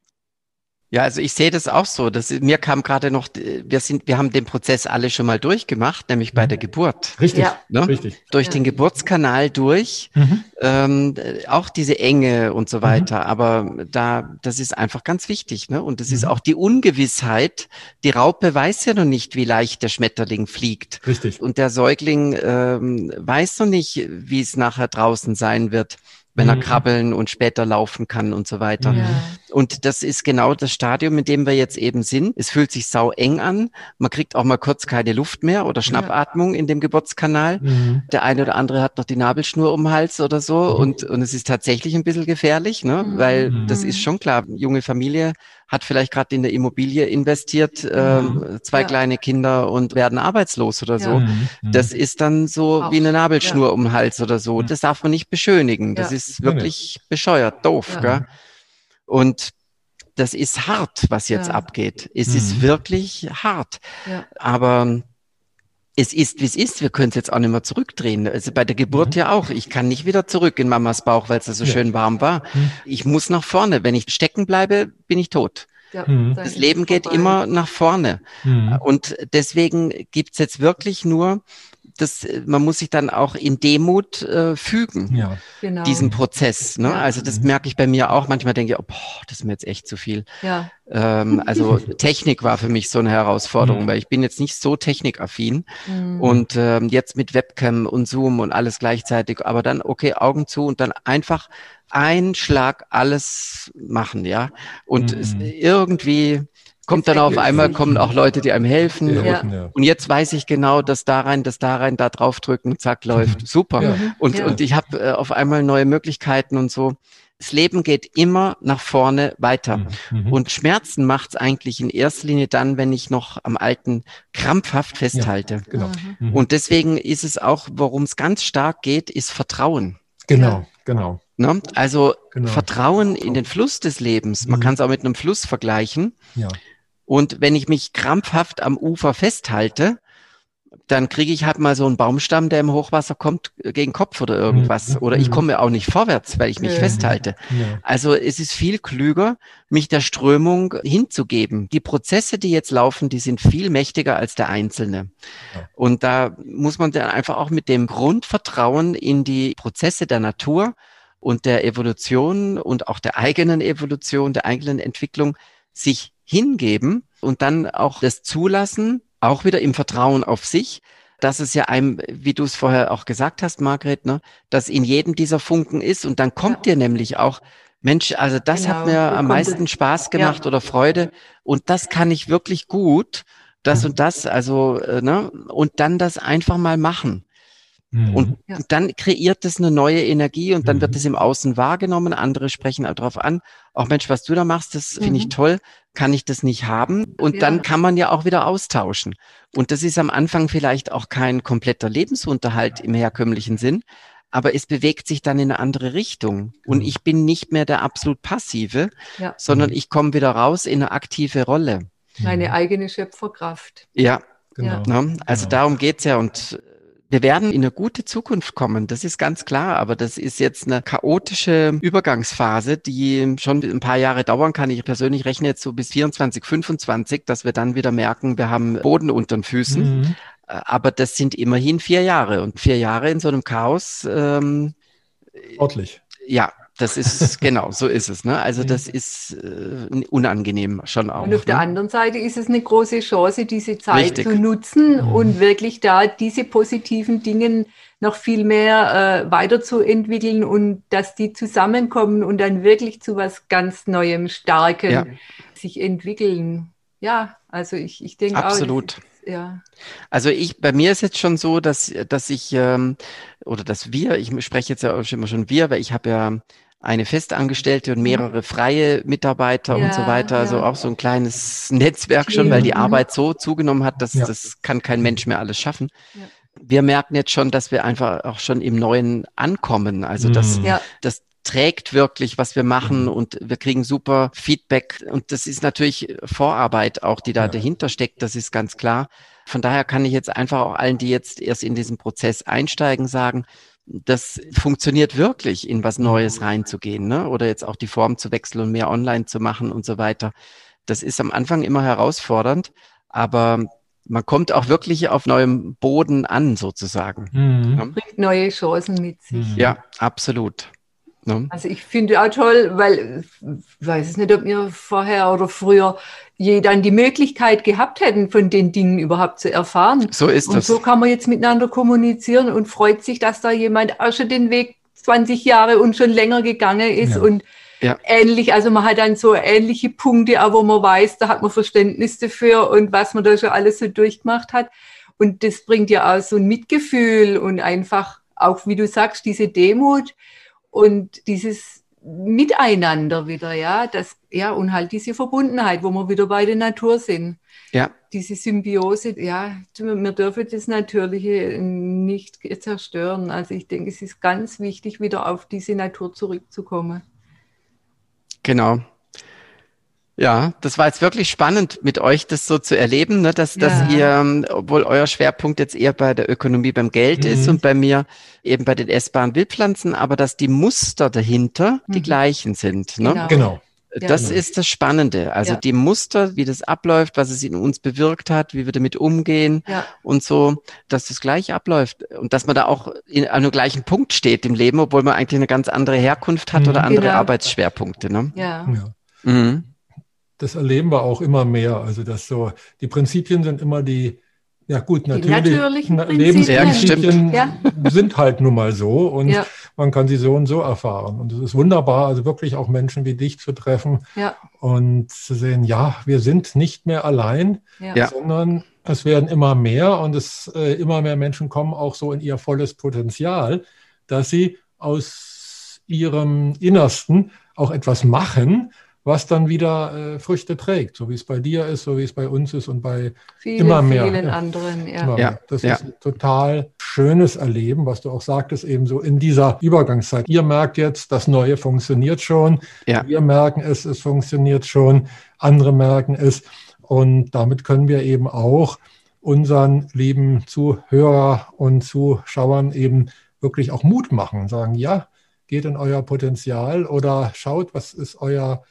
Ja, also ich sehe das auch so. Das, mir kam gerade noch, wir sind, wir haben den Prozess alle schon mal durchgemacht, nämlich bei der Geburt. Richtig, ja. ne? richtig. Durch ja. den Geburtskanal durch, mhm. ähm, auch diese Enge und so weiter. Mhm. Aber da, das ist einfach ganz wichtig, ne? Und es mhm. ist auch die Ungewissheit. Die Raupe weiß ja noch nicht, wie leicht der Schmetterling fliegt. Richtig. Und der Säugling ähm, weiß noch nicht, wie es nachher draußen sein wird wenn er mhm. krabbeln und später laufen kann und so weiter. Ja. Und das ist genau das Stadium, in dem wir jetzt eben sind. Es fühlt sich sau eng an. Man kriegt auch mal kurz keine Luft mehr oder Schnappatmung ja. in dem Geburtskanal. Mhm. Der eine oder andere hat noch die Nabelschnur um den Hals oder so. Mhm. Und, und es ist tatsächlich ein bisschen gefährlich, ne? Mhm. weil das ist schon klar. Junge Familie hat vielleicht gerade in der Immobilie investiert, äh, zwei ja. kleine Kinder und werden arbeitslos oder so. Mhm. Das ist dann so Auch. wie eine Nabelschnur um den Hals oder so. Das darf man nicht beschönigen. Das ist wirklich bescheuert, doof. Gell? Und das ist hart, was jetzt ja. abgeht. Es mhm. ist wirklich hart. Ja. Aber es ist, wie es ist. Wir können es jetzt auch nicht mehr zurückdrehen. Also bei der Geburt mhm. ja auch. Ich kann nicht wieder zurück in Mamas Bauch, weil es so ja. schön warm war. Mhm. Ich muss nach vorne. Wenn ich stecken bleibe, bin ich tot. Ja, mhm. Das Leben geht immer nach vorne. Mhm. Und deswegen gibt's jetzt wirklich nur das, man muss sich dann auch in Demut äh, fügen, ja. genau. diesen Prozess. Ne? Ja. Also das merke ich bei mir auch. Manchmal denke ich, oh, boah, das ist mir jetzt echt zu viel. Ja. Ähm, also Technik war für mich so eine Herausforderung, mhm. weil ich bin jetzt nicht so technikaffin mhm. und ähm, jetzt mit Webcam und Zoom und alles gleichzeitig, aber dann okay, Augen zu und dann einfach ein Schlag alles machen, ja. Und mhm. irgendwie kommt dann auf einmal, kommen auch Leute, die einem helfen. Ja. Und, und, jetzt weiß ich genau, dass da rein, dass da rein, da drauf drücken, zack, läuft. Mhm. Super. Ja. Und, ja. und ich habe äh, auf einmal neue Möglichkeiten und so. Das Leben geht immer nach vorne weiter. Mhm. mhm. Und Schmerzen macht es eigentlich in erster Linie dann, wenn ich noch am Alten krampfhaft festhalte. genau. Mhm. Und deswegen ist es auch, worum es ganz stark geht, ist Vertrauen. Genau, genau. Ne? Also genau. Vertrauen in den Fluss des Lebens. Man mhm. kann es auch mit einem Fluss vergleichen. Ja. Und wenn ich mich krampfhaft am Ufer festhalte, dann kriege ich halt mal so einen Baumstamm, der im Hochwasser kommt, äh, gegen Kopf oder irgendwas. Mhm. Oder ich komme auch nicht vorwärts, weil ich mich festhalte. Also es ist viel klüger, mich der Strömung hinzugeben. Die Prozesse, die jetzt laufen, die sind viel mächtiger als der Einzelne. Und da muss man dann einfach auch mit dem Grundvertrauen in die Prozesse der Natur und der Evolution und auch der eigenen Evolution, der eigenen Entwicklung sich hingeben und dann auch das zulassen, auch wieder im Vertrauen auf sich, dass es ja einem, wie du es vorher auch gesagt hast, Margret, ne, dass in jedem dieser Funken ist und dann kommt ja. dir nämlich auch, Mensch, also das genau. hat mir am meisten Spaß gemacht ja. oder Freude und das kann ich wirklich gut, das mhm. und das, also, äh, ne, und dann das einfach mal machen. Mhm. Und, ja. dann kreiert es eine neue Energie und dann mhm. wird es im Außen wahrgenommen. Andere sprechen darauf an. Auch Mensch, was du da machst, das mhm. finde ich toll. Kann ich das nicht haben? Und ja. dann kann man ja auch wieder austauschen. Und das ist am Anfang vielleicht auch kein kompletter Lebensunterhalt im herkömmlichen Sinn. aber es bewegt sich dann in eine andere Richtung. Und Mhm. ich bin nicht mehr der absolut passive, Ja. sondern Mhm. ich komme wieder raus in eine aktive Rolle. Meine eigene Schöpferkraft. Ja, Genau. ne? also Genau. darum geht's ja. Und wir werden in eine gute Zukunft kommen, das ist ganz klar. Aber das ist jetzt eine chaotische Übergangsphase, die schon ein paar Jahre dauern kann. Ich persönlich rechne jetzt so bis 24, 25, dass wir dann wieder merken, wir haben Boden unter den Füßen. Mhm. Äh, Aber das sind immerhin vier Jahre. Und vier Jahre in so einem Chaos, ähm, Ordentlich. ja, das ist genau, so ist es. Ne? Also das ist äh, unangenehm schon auch. Und auf der ne? anderen Seite ist es eine große Chance, diese Zeit Richtig. zu nutzen Mhm. und wirklich da diese positiven Dinge noch viel mehr äh, weiterzuentwickeln und dass die zusammenkommen und dann wirklich zu was ganz Neuem, Starkem Ja. sich entwickeln. Ja, also ich, ich denke Absolut. auch. ist- Ja, Also ich, bei mir ist jetzt schon so, dass, dass ich, ähm, oder dass wir, ich spreche jetzt ja immer schon wir, weil ich habe ja eine Festangestellte und mehrere freie Mitarbeiter und so Ja, weiter, also ja. auch so ein kleines Netzwerk schon, weil die Mhm. Arbeit so zugenommen hat, dass Ja. das kann kein Mensch mehr alles schaffen. Ja. Wir merken jetzt schon, dass wir einfach auch schon im Neuen ankommen. Also das, Mhm. ja, das trägt wirklich, was wir machen und wir kriegen super Feedback. Und das ist natürlich Vorarbeit auch, die da Ja. dahinter steckt, das ist ganz klar. Von daher kann ich jetzt einfach auch allen, die jetzt erst in diesen Prozess einsteigen, sagen, das funktioniert wirklich, in was Neues reinzugehen, ne? Oder jetzt auch die Form zu wechseln und mehr online zu machen und so weiter. Das ist am Anfang immer herausfordernd, aber man kommt auch wirklich auf neuem Boden an, sozusagen. Mhm. Ja. bringt neue Chancen mit sich. Mhm. Ja, absolut. Ne? Also ich finde auch toll, weil ich weiß es nicht, ob wir vorher oder früher je dann die Möglichkeit gehabt hätten, von den Dingen überhaupt zu erfahren. So ist Und das. so kann man jetzt miteinander kommunizieren und freut sich, dass da jemand auch schon den Weg 20 Jahre und schon länger gegangen ist Ja. und Ja. ähnlich, also man hat dann so ähnliche Punkte, auch wo man weiß, da hat man Verständnis dafür und was man da schon alles so durchgemacht hat. Und das bringt ja auch so ein Mitgefühl und einfach auch, wie du sagst, diese Demut und dieses Miteinander wieder, ja, das, ja, und halt diese Verbundenheit, wo wir wieder bei der Natur sind Ja, diese Symbiose, ja, wir dürfen das Natürliche nicht zerstören. Also ich denke, es ist ganz wichtig, wieder auf diese Natur zurückzukommen. Genau. Ja, das war jetzt wirklich spannend, mit euch das so zu erleben, ne, dass, dass Ja. ihr, ähm, obwohl euer Schwerpunkt jetzt eher bei der Ökonomie beim Geld Mhm. ist und bei mir eben bei den essbaren Wildpflanzen, aber dass die Muster dahinter die Mhm. gleichen sind. Ne? Genau. Genau. Ja. Das ist das Spannende. Also Ja. die Muster, wie das abläuft, was es in uns bewirkt hat, wie wir damit umgehen Ja, und so, dass das gleich abläuft und dass man da auch in einem gleichen Punkt steht im Leben, obwohl man eigentlich eine ganz andere Herkunft hat Mhm. oder andere Genau. Arbeitsschwerpunkte. Ne? ja, Ja. Mhm. Das erleben wir auch immer mehr. Also, dass so, die Prinzipien sind immer die, ja gut, natürlich. Lebensprinzipien Ja. sind halt nun mal so und ja, man kann sie so und so erfahren. Und es ist wunderbar, also wirklich auch Menschen wie dich zu treffen ja, und zu sehen, ja, wir sind nicht mehr allein, sondern es werden immer mehr und es äh, immer mehr Menschen kommen auch so in ihr volles Potenzial, dass sie aus ihrem Innersten auch etwas machen, was dann wieder äh, Früchte trägt, so wie es bei dir ist, so wie es bei uns ist und bei Viele, Immer mehr, vielen ja. anderen. Ja. Ja. Das ja. ist ein total schönes Erleben, was du auch sagtest, eben so in dieser Übergangszeit. Ihr merkt jetzt, das Neue funktioniert schon. Ja. Wir merken es, es funktioniert schon. Andere merken es. Und damit können wir eben auch unseren lieben Zuhörer und Zuschauern eben wirklich auch Mut machen und sagen, ja, geht in euer Potenzial oder schaut, was ist euer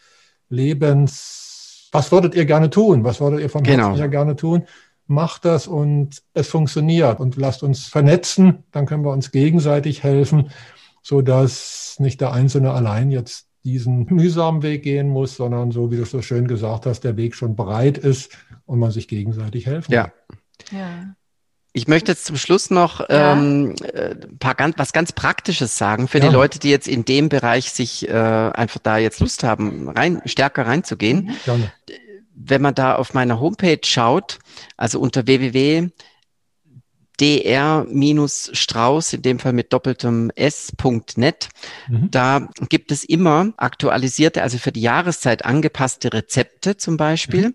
Lebens, was würdet ihr gerne tun? Was würdet ihr von Genau. Herzen her gerne tun? Macht das und es funktioniert und lasst uns vernetzen, dann können wir uns gegenseitig helfen, so dass nicht der Einzelne allein jetzt diesen mühsamen Weg gehen muss, sondern so wie du so schön gesagt hast, der Weg schon bereit ist und man sich gegenseitig helfen Ja. kann. Ja. Ich möchte jetzt zum Schluss noch Ja. ähm, äh, ein paar ganz, was ganz Praktisches sagen für Ja. die Leute, die jetzt in dem Bereich sich äh, einfach da jetzt Lust haben, rein, stärker reinzugehen. Mhm. Gerne. Wenn man da auf meiner Homepage schaut, also unter www.dr-strauß, in dem Fall mit doppeltem s.net, Mhm. da gibt es immer aktualisierte, also für die Jahreszeit angepasste Rezepte zum Beispiel.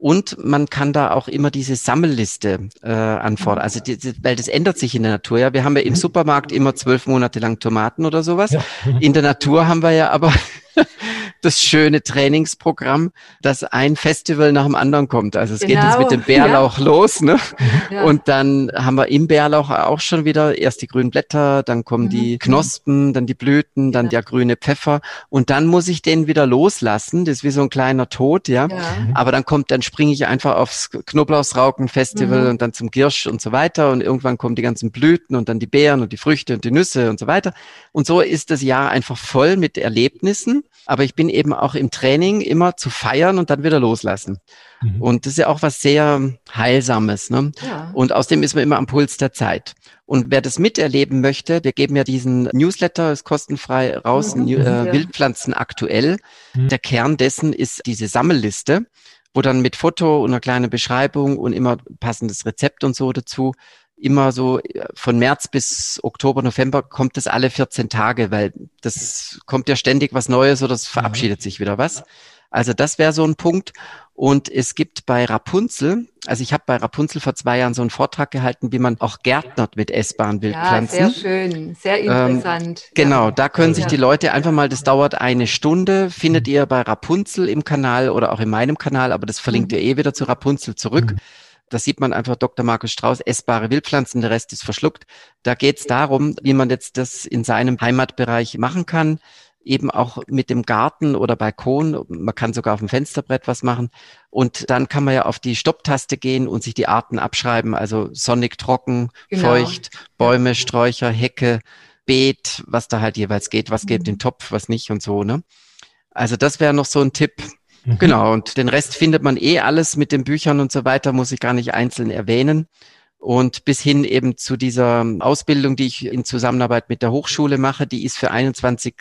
Und man kann da auch immer diese Sammelliste äh, anfordern. Also die, die, weil das ändert sich in der Natur. Ja, wir haben ja im Supermarkt immer zwölf Monate lang Tomaten oder sowas. Ja. In der Natur haben wir ja aber das schöne Trainingsprogramm, dass ein Festival nach dem anderen kommt. Also es genau. geht jetzt mit dem Bärlauch ja. los, ne? Ja. Und dann haben wir im Bärlauch auch schon wieder erst die grünen Blätter, dann kommen mhm. die Knospen, dann die Blüten, dann ja. der grüne Pfeffer und dann muss ich den wieder loslassen. Das ist wie so ein kleiner Tod, ja. ja. Aber dann kommt, dann springe ich einfach aufs Knoblauchsraukenfestival mhm. und dann zum Girsch und so weiter und irgendwann kommen die ganzen Blüten und dann die Beeren und die Früchte und die Nüsse und so weiter. Und so ist das Jahr einfach voll mit Erlebnissen aber ich bin eben auch im Training immer zu feiern und dann wieder loslassen. Mhm. Und das ist ja auch was sehr Heilsames. Ne? Ja. Und außerdem ist man immer am Puls der Zeit. Und wer das miterleben möchte, wir geben ja diesen Newsletter, ist kostenfrei raus, mhm. äh. Wildpflanzen aktuell. Mhm. Der Kern dessen ist diese Sammelliste, wo dann mit Foto und einer kleinen Beschreibung und immer passendes Rezept und so dazu immer so äh, von März bis Oktober, November kommt es alle 14 Tage, weil das kommt ja ständig was Neues oder es verabschiedet sich wieder was. Also das wäre so ein Punkt. Und es gibt bei Rapunzel, also ich habe bei Rapunzel vor zwei Jahren so einen Vortrag gehalten, wie man auch gärtnert mit essbaren Wildpflanzen. Ja, sehr schön, sehr ähm, interessant. Ähm, genau, da können sich die Leute einfach mal, das dauert eine Stunde, findet ihr bei Rapunzel im Kanal oder auch in meinem Kanal, aber das verlinkt mhm. ihr eh wieder zu Rapunzel zurück. Mhm. Da sieht man einfach Dr. Markus Strauß, essbare Wildpflanzen, der Rest ist verschluckt. Da geht es darum, wie man jetzt das in seinem Heimatbereich machen kann, eben auch mit dem Garten oder Balkon. Man kann sogar auf dem Fensterbrett was machen. Und dann kann man ja auf die Stopptaste gehen und sich die Arten abschreiben, also sonnig, trocken, genau. feucht, Bäume, Sträucher, Hecke, Beet, was da halt jeweils geht, was geht mhm. in den Topf, was nicht und so, ne? Also das wäre noch so ein Tipp, Mhm. Genau, und den Rest findet man eh alles mit den Büchern und so weiter, muss ich gar nicht einzeln erwähnen. Und bis hin eben zu dieser Ausbildung, die ich in Zusammenarbeit mit der Hochschule mache, die ist für 21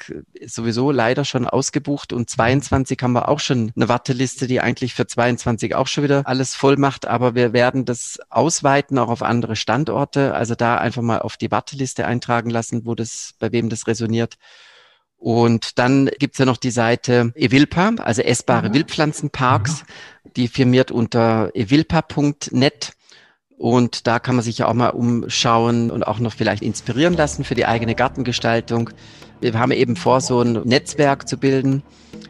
sowieso leider schon ausgebucht und 22 haben wir auch schon eine Warteliste, die eigentlich für 22 auch schon wieder alles voll macht. Aber wir werden das ausweiten auch auf andere Standorte. Also da einfach mal auf die Warteliste eintragen lassen, wo das, bei wem das resoniert. Und dann gibt's ja noch die Seite Evilpa, also essbare mhm. Wildpflanzenparks, mhm. die firmiert unter evilpa.net. Und da kann man sich ja auch mal umschauen und auch noch vielleicht inspirieren lassen für die eigene Gartengestaltung. Wir haben eben vor, so ein Netzwerk zu bilden.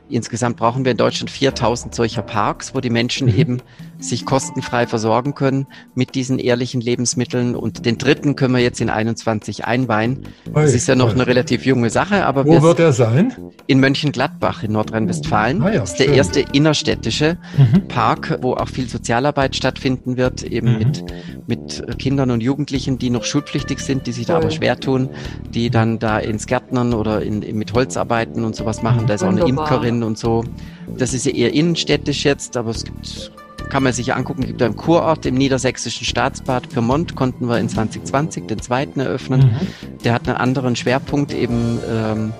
Insgesamt brauchen wir in Deutschland 4000 solcher Parks, wo die Menschen mhm. eben sich kostenfrei versorgen können mit diesen ehrlichen Lebensmitteln. Und den dritten können wir jetzt in 21 einweihen. Das ist ja noch eine relativ junge Sache, aber wo wird er sein? In Mönchengladbach in Nordrhein-Westfalen. Ah ja, das ist der erste innerstädtische mhm. Park, wo auch viel Sozialarbeit stattfinden wird, eben mhm. mit, mit Kindern und Jugendlichen, die noch schulpflichtig sind, die sich da aber schwer tun, die dann da ins Gärtnern oder in, in mit Holzarbeiten und sowas machen. Da ist auch eine Imkerin und so. Das ist ja eher innenstädtisch jetzt, aber es gibt kann man sich angucken, gibt einen Kurort im niedersächsischen Staatsbad Pyrmont, konnten wir in 2020 den zweiten eröffnen. Mhm. Der hat einen anderen Schwerpunkt eben, ähm,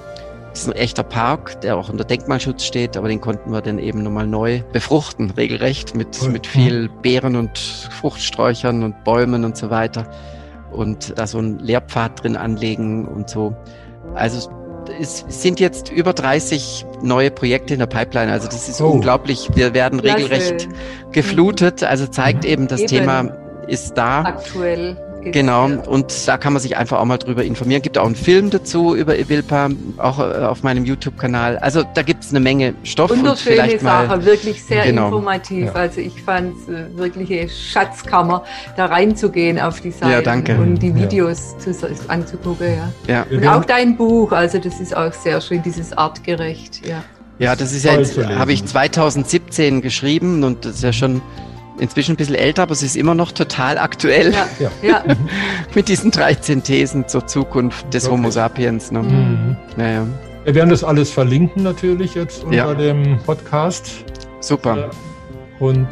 ist ein echter Park, der auch unter Denkmalschutz steht, aber den konnten wir dann eben nochmal neu befruchten, regelrecht, mit, mhm. mit viel Beeren und Fruchtsträuchern und Bäumen und so weiter. Und da so einen Lehrpfad drin anlegen und so. Also es sind jetzt über 30 neue Projekte in der Pipeline. Also das ist oh. unglaublich. Wir werden regelrecht geflutet. Also zeigt mhm. eben, das eben. Thema ist da. Aktuell. Genau, und da kann man sich einfach auch mal drüber informieren. Gibt auch einen Film dazu über Evilpa, auch äh, auf meinem YouTube-Kanal. Also da gibt es eine Menge Stoff. Wunderschöne und Sache, mal, wirklich sehr genau. informativ. Ja. Also ich fand es äh, wirkliche Schatzkammer, da reinzugehen auf die Seite ja, danke. und die Videos ja. zu, anzugucken. Ja. ja. Und auch dein Buch, also das ist auch sehr schön, dieses artgerecht. Ja, ja das ist ja, habe ich 2017 geschrieben und das ist ja schon inzwischen ein bisschen älter, aber sie ist immer noch total aktuell. Ja. ja. Mit diesen 13 Thesen zur Zukunft des okay. Homo sapiens. Ne? Mhm. Ja, ja. Wir werden das alles verlinken natürlich jetzt unter ja. dem Podcast. Super. Und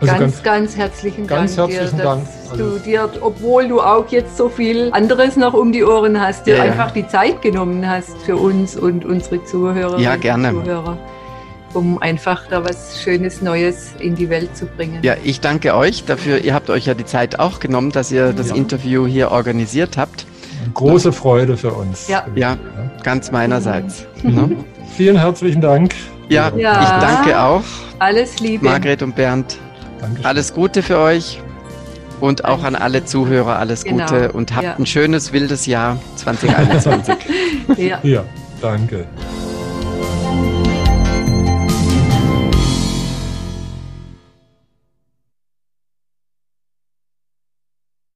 also ganz, ganz, ganz, herzlichen ganz Dank herzlichen dir, Dank. dass du dir, obwohl du auch jetzt so viel anderes noch um die Ohren hast, dir ja, einfach die Zeit genommen hast für uns und unsere Zuhörer. Ja, gerne. Zuhörer um einfach da was Schönes, Neues in die Welt zu bringen. Ja, ich danke euch dafür. Ihr habt euch ja die Zeit auch genommen, dass ihr das ja. Interview hier organisiert habt. große Freude für uns. Ja, ja ganz meinerseits. ne? Vielen herzlichen Dank. Ja, ja, ich danke auch. Alles Liebe. Margret und Bernd. Dankeschön. Alles Gute für euch und auch an alle Zuhörer alles genau. Gute und habt ja. ein schönes, wildes Jahr 2021. ja. ja, danke.